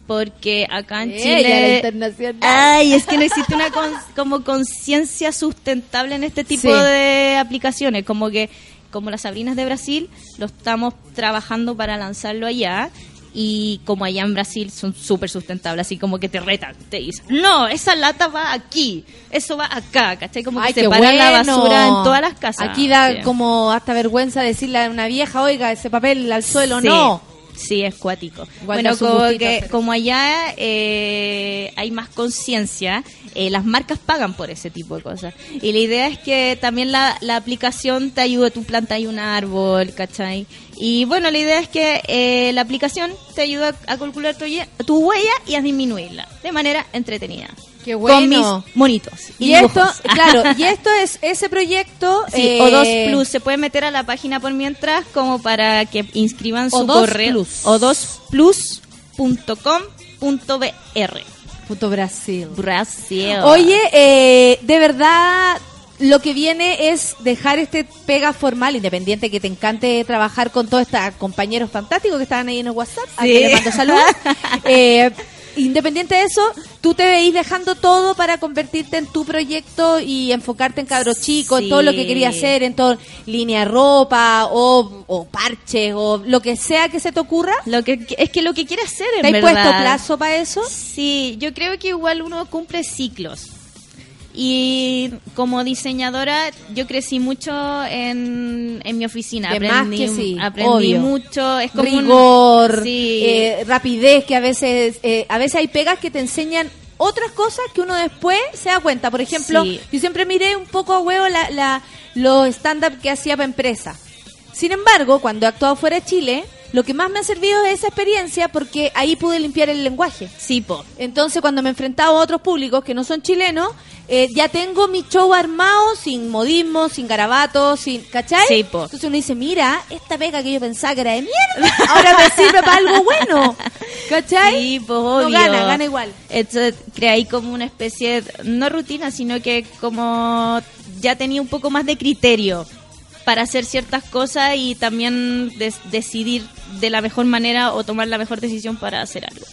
porque acá en la Chile internacional. ay es que no existe una con- como conciencia sustentable en este tipo Sí. de aplicaciones como que como las Sabrinas de Brasil lo estamos trabajando para lanzarlo allá y como allá en Brasil son súper sustentables así como que te retan te dicen no esa lata va aquí eso va acá ¿cachai? como Ay, que separan la bueno. basura en todas las casas Aquí da Sí. como hasta vergüenza decirle a una vieja, oiga, ese papel al suelo, Sí. no. Sí, es cuático. Bueno, como, que- como allá eh, hay más conciencia, eh, las marcas pagan por ese tipo de cosas. Y la idea es que también la, la aplicación te ayude, tú plantas un árbol, ¿cachai? Y bueno, la idea es que eh, la aplicación te ayuda a calcular tu, tu huella y a disminuirla de manera entretenida. Qué Con bueno. mis monitos. Y esto, claro, y esto es ese proyecto. Sí, eh, O2 Plus. Se puede meter a la página por mientras como para que inscriban su O2 correo. Plus. O2plus.com.br. Puto Brasil. Brasil. Oye, eh, de verdad, lo que viene es dejar este pega formal, independiente que te encante trabajar con todos estos compañeros fantásticos que estaban ahí en el WhatsApp. A Sí. quien le mando saludos. Eh, independiente de eso, tú te veís dejando todo para convertirte en tu proyecto y enfocarte en cabros chicos, en todo lo que querías hacer, en todo línea ropa o, o parches o lo que sea que se te ocurra. Lo que, es que lo que quiere hacer en ¿Te has puesto plazo para eso? Sí, yo creo que igual uno cumple ciclos. Y como diseñadora, yo crecí mucho en, en mi oficina. De más aprendí que sí, aprendí obvio. mucho. Es como un- rigor, Sí. eh, rapidez, que a veces, eh, a veces hay pegas que te enseñan otras cosas que uno después se da cuenta. Por ejemplo, Sí. yo siempre miré un poco a huevo la, la, los stand-up que hacía para empresa. Sin embargo, cuando he actuado fuera de Chile, lo que más me ha servido es esa experiencia porque ahí pude limpiar el lenguaje. Sí, po. Entonces, cuando me he enfrentado a otros públicos que no son chilenos, eh, ya tengo mi show armado, sin modismo, sin garabatos, sin. ¿Cachai? Sí, po. Entonces uno dice, mira, esta pega que yo pensaba que era de mierda, ahora me sirve para algo bueno. ¿Cachai? Sí, pues No gana, gana igual. Entonces creé como una especie, de- no rutina, sino que como ya tenía un poco más de criterio para hacer ciertas cosas y también decidir de la mejor manera o tomar la mejor decisión para hacer algo.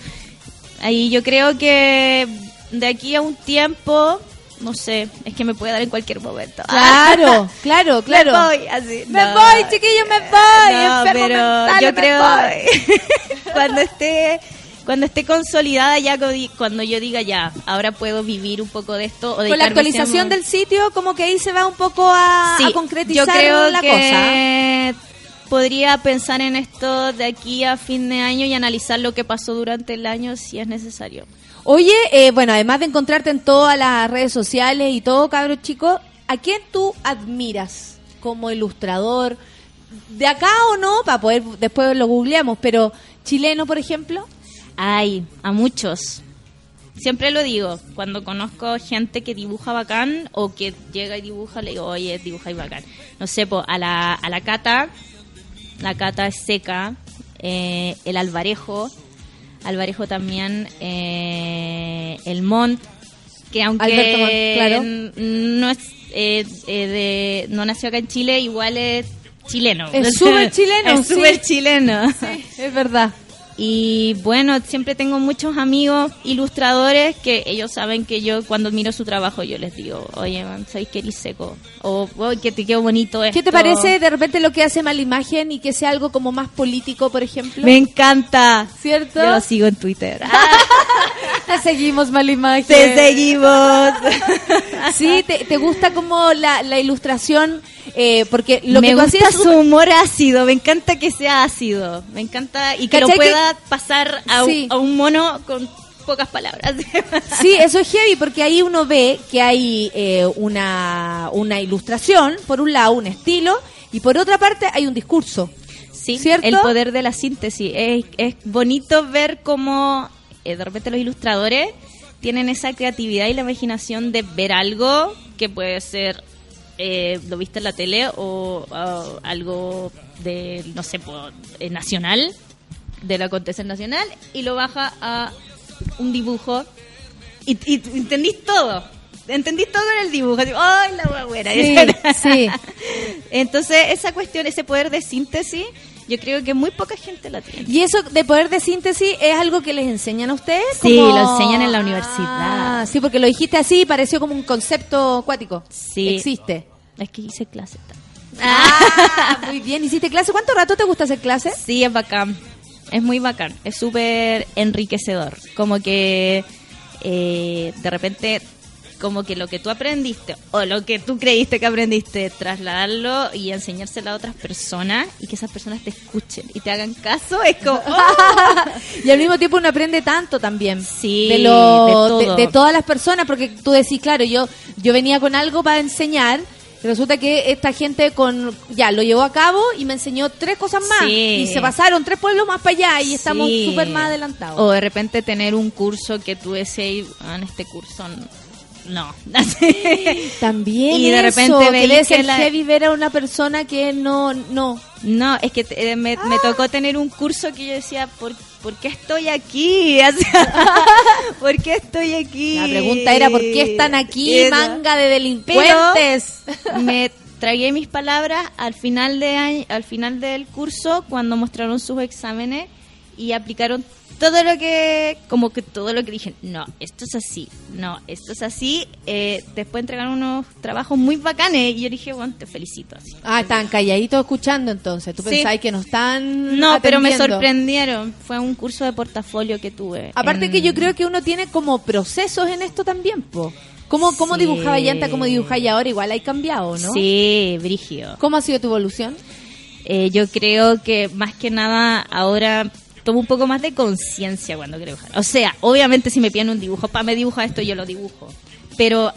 Ahí yo creo que de aquí a un tiempo, no sé, es que me puede dar en cualquier momento. Claro, claro, claro. Me voy, así. Me No. voy, chiquillos, me voy. No, pero mental, yo me creo voy. cuando esté cuando esté consolidada ya cuando yo diga ya ahora puedo vivir un poco de esto o Con la actualización 100% del sitio, como que ahí se va un poco a, Sí, a concretizar yo creo la que cosa. podría pensar en esto de aquí a fin de año y analizar lo que pasó durante el año si es necesario Oye, eh, bueno, además de encontrarte en todas las redes sociales y todo, cabros chicos, ¿a quién tú admiras como ilustrador? De acá o no, para poder, después lo googleamos, pero chileno, por ejemplo. Ay, a muchos. Siempre lo digo, cuando conozco gente que dibuja bacán o que llega y dibuja, le digo, oye, dibuja y bacán. No sé, po, a la, a la cata, la cata es seca, eh, el alvarejo, alvarejo también, eh, el mont, que aunque claro. no es eh, eh, de, no nació acá en Chile, igual es chileno. Es súper chileno, Es súper sí. chileno. Es verdad. Y bueno, siempre tengo muchos amigos ilustradores que ellos saben que yo cuando miro su trabajo yo les digo, oye, man, ¿sabes que seco? O "Oye, que te quedó bonito esto. ¿Qué te parece de repente lo que hace mala imagen y que sea algo como más político, por ejemplo? Me encanta. ¿Cierto? Yo lo sigo en Twitter. Te seguimos mala imagen. Te seguimos. Sí, te, te gusta como la, la ilustración, eh, porque lo me que tú gusta hacías su humor ácido, me encanta que sea ácido, me encanta y que lo ¿Cachai que- pueda pasar a, un- Sí. a un mono con pocas palabras. Sí, eso es heavy porque ahí uno ve que hay eh, una, una ilustración, por un lado un estilo y por otra parte hay un discurso. Sí, ¿Cierto? el poder de la síntesis. Es, es bonito ver cómo eh, de repente los ilustradores tienen esa creatividad y la imaginación de ver algo que puede ser, eh, lo viste en la tele o, o algo de, no sé, po, eh, nacional, del acontecer nacional, y lo baja a un dibujo y, y entendís todo. Entendís todo en el dibujo. Así, ¡Ay, la buena! Sí, sí. Entonces, esa cuestión, ese poder de síntesis, yo creo que muy poca gente la tiene. Y eso de poder de síntesis es algo que les enseñan a ustedes. Sí, Como- lo enseñan en la Ah, universidad. sí, porque lo dijiste así, pareció como un concepto acuático. Sí. Existe. Es que hice clase. Ah, muy bien. ¿Hiciste clase? ¿Cuánto rato te gusta hacer clase? Sí, es bacán. Es muy bacán. Es súper enriquecedor. Como que eh, de repente, como que lo que tú aprendiste o lo que tú creíste que aprendiste, trasladarlo y enseñárselo a otras personas y que esas personas te escuchen y te hagan caso, es como... ¡oh! y al mismo tiempo uno aprende tanto también. Sí, de, lo- de todo. de- de todas las personas, porque tú decís, claro, yo, yo venía con algo para enseñar. y Resulta que esta gente con ya lo llevó a cabo y me enseñó tres cosas más. Sí. Y se pasaron tres pueblos más para allá y estamos Sí. súper más adelantados. O de repente tener un curso que tú decís, ah, en este curso no. También Y de eso, repente que veis que heavy ver a una persona que no, no. No, es que eh, me, me tocó tener un curso que yo decía, ¿por, por qué estoy aquí? O sea, ¿Por qué estoy aquí? La pregunta era, ¿por qué están aquí, manga de delincuentes? me tragué mis palabras al final de año- al final del curso cuando mostraron sus exámenes y aplicaron todo lo que como que todo lo que dije no esto es así no esto es así eh, después entregaron unos trabajos muy bacanes y yo dije bueno te felicito así Ah, están calladitos escuchando entonces. ¿Tú Sí. pensáis que no están no pero me sorprendieron fue un curso de portafolio que tuve Aparte en- que yo creo que uno tiene como procesos en esto también, po. ¿Cómo, cómo Sí. dibujaba Yanta, cómo dibujáis ahora? Igual hay cambiado, ¿no? sí brígido ¿Cómo ha sido tu evolución? Eh, yo creo que más que nada ahora tomo un poco más de conciencia cuando quiero dibujar. O sea, obviamente si me piden un dibujo, para me dibuja esto, yo lo dibujo. Pero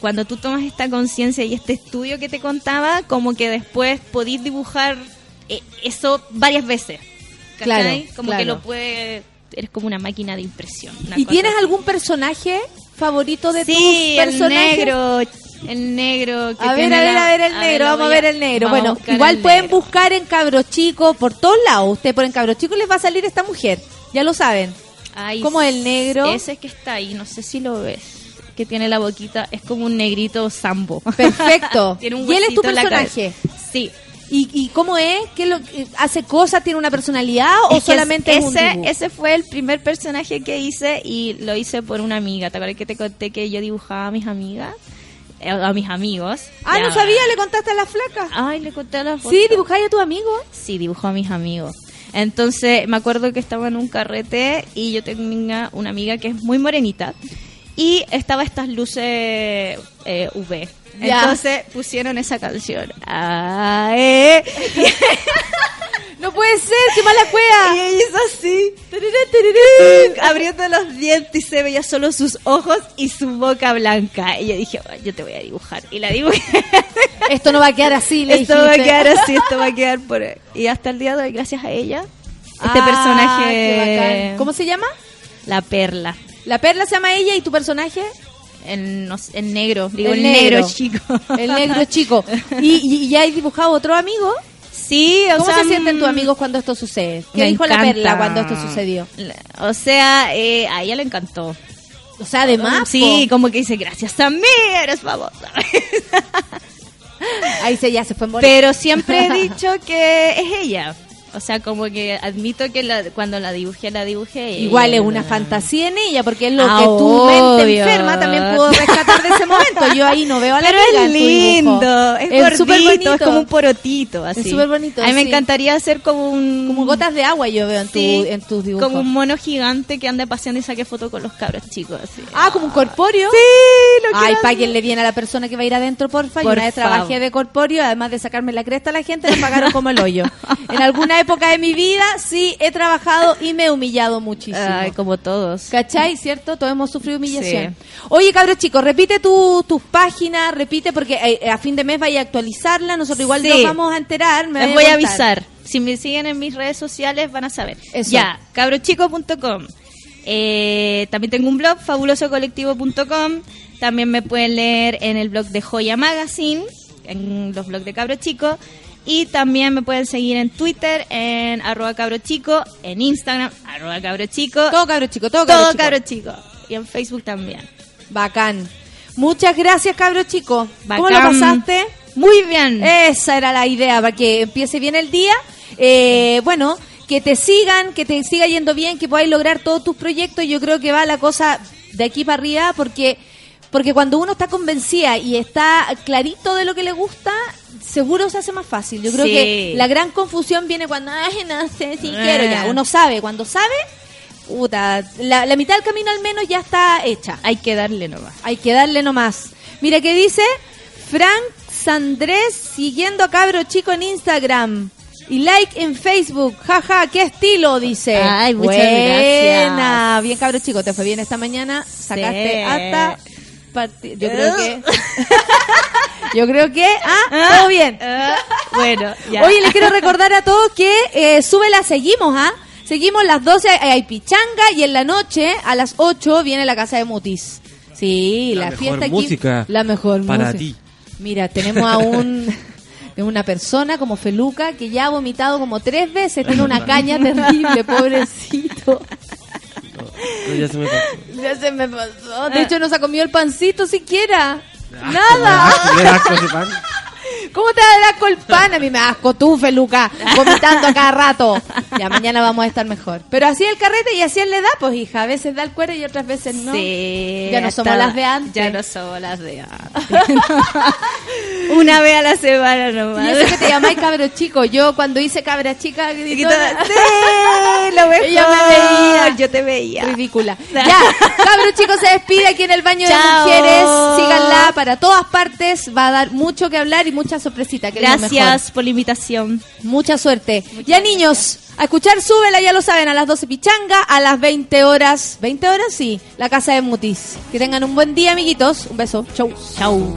cuando tú tomas esta conciencia y este estudio que te contaba, como que después podís dibujar eh, eso varias veces. ¿cachai? Claro, Como claro. que lo puedes... Eres como una máquina de impresión. una ¿Y tienes así. algún personaje favorito de Sí, tus el personajes? negro. El negro. Que A ver, a ver, la- a ver el a negro, lo vamos a ver el negro. Bueno, igual pueden negro. buscar en Cabros Chicos por todos lados. Usted ponen Cabros Chicos les va a salir esta mujer. Ya lo saben. Ay, ¿Cómo el negro? Ese que está ahí, no sé si lo ves. Que tiene la boquita, es como un negrito sambo. Perfecto. Tiene un ¿Y él es tu en personaje? Sí. ¿Y, y cómo es? ¿Qué lo, ¿Hace cosas? ¿Tiene una personalidad? ¿O Es solamente es ese, ese fue el primer personaje que hice y lo hice por una amiga. ¿Te acuerdas que te conté que yo dibujaba a mis amigas? Eh, A mis amigos. Ah, no sabía, le contaste a la flaca. Ay, le conté a la foto. Sí, dibujáis a tu amigo. Sí, dibujó a mis amigos. Entonces, me acuerdo que estaba en un carrete y yo tenía una amiga que es muy morenita y estaba estas luces eh, UV. Ya. Entonces pusieron esa canción. Ah, eh. No puede ser, qué mala Y cueva. ella hizo así, abriendo los dientes y se veía solo sus ojos y su boca blanca. Y yo dije, "Bueno, yo te voy a dibujar. Y la dibujé. Esto no va a quedar así, le esto va a dijiste. quedar así, esto va a quedar por... Y hasta el día de hoy, gracias a ella, este Ah, personaje... ¿Cómo se llama? La perla. La perla se llama ella y tu personaje. El, no sé, el negro, digo El el, negro. negro. chico. El negro chico. ¿Y, y, y ya has dibujado otro amigo? Sí, o ¿Cómo sea, se sienten tus mm, amigos cuando esto sucede? ¿Qué dijo la perla cuando esto sucedió? O sea, eh, a ella le encantó. O sea, además, sí, po. como que dice, gracias a mí eres famosa. ahí se ya se fue en. Pero siempre he dicho que es ella. O sea, como que admito que la- cuando la dibujé, la dibujé. Igual es una fantasía en ella, porque es lo Ah, que tu mente obvio. enferma también pudo rescatar de ese momento. Yo ahí no veo a la Pero amiga es tu lindo, es, Es súper gordito, bonito. es como un porotito, así. súper bonito, A mí me sí. encantaría hacer como un... Como gotas de agua yo veo en, tu, Sí, en tus dibujos. Como un mono gigante que ande paseando y saque fotos con los cabros chicos, así. Ah, como un corpóreo. Sí, lo Ay, quiero páguenle bien a la persona que va a ir adentro, porfa. Yo Por una vez favor. trabajé de corpóreo, además de sacarme la cresta a la gente, me pagaron como el hoyo. En alguna época de mi vida, sí, he trabajado y me he humillado muchísimo. Ay, como todos. ¿Cachai? ¿Cierto? Todos hemos sufrido humillación. Oye, cabros chicos, repite tu- tus páginas, repite porque eh, a fin de mes vaya a actualizarla. Nosotros igual Sí. nos vamos a enterar. me Les voy a avisar. Si me siguen en mis redes sociales van a saber. Eso. Ya, cabrochico.com. Eh, también tengo un blog, fabulosocolectivo.com. También me pueden leer en el blog de Joya Magazine, en los blogs de Cabro Chico. Y también me pueden seguir en Twitter, en arroba cabro chico, en Instagram, arroba cabro chico. Todo cabro chico, todo cabro todo chico. cabro chico. Y en Facebook también. Bacán. Muchas gracias, cabro chico. ¿Cómo lo Bacán. pasaste? Muy bien. Esa era la idea, para que empiece bien el día. Eh, bueno, que te sigan, que te siga yendo bien, que podáis lograr todos tus proyectos. Yo creo que va la cosa de aquí para arriba porque porque cuando uno está convencida y está clarito de lo que le gusta, seguro se hace más fácil. Yo creo Sí. que la gran confusión viene cuando, ay, no sé si Eh. quiero. Ya, uno sabe, cuando sabe, puta, la, la mitad del camino al menos ya está hecha. Hay que darle nomás. Hay que darle nomás. Mira que dice Frank Sandrés siguiendo a Cabro Chico en Instagram. Y like en Facebook. Jaja, qué estilo, dice. Ay, muchas Buena. gracias. Bien, Cabro Chico, te fue bien esta mañana. Sacaste Sí. hasta... Yo creo que... Yo creo que... Ah, todo bien. Ah, bueno, ya. Oye, les quiero recordar a todos que eh, sube la seguimos, ¿ah? Seguimos las 12, eh, hay pichanga y en la noche a las 8 viene la casa de Mutis. Sí, la, La mejor fiesta aquí. música la mejor para música. ti. Mira, tenemos a un una persona como Feluca que ya ha vomitado como tres veces, tiene una caña terrible, pobrecito. No, ya se me pasó. Ya se me pasó. De hecho, no se ha comido el pancito siquiera. Nada. pan. ¿Cómo te da asco el pan? A mí me da asco tú, Feluca, vomitando a cada rato. Ya mañana vamos a estar mejor. Pero así el carrete y así es la edad, pues hija. A veces da el cuero y otras veces no. Sí, Ya no somos las de antes. Ya no somos las de antes. Una vez a la semana nomás. Y eso que te llamáis cabro chico. Yo cuando hice cabra chica, sí, lo mejor. Ella me veía. Yo te veía. Ridícula. Ya, cabro chico se despide aquí en el baño de Chao. mujeres. Síganla para todas partes. Va a dar mucho que hablar y mucha sorpresita. Que. Gracias por la invitación. Mucha suerte. ya niños, a escuchar Súbela, ya lo saben, a las 12 pichanga, a las 20 horas. ¿20 horas? Sí, la casa de Mutis. Que tengan un buen día, amiguitos. Un beso. Chau. Chau.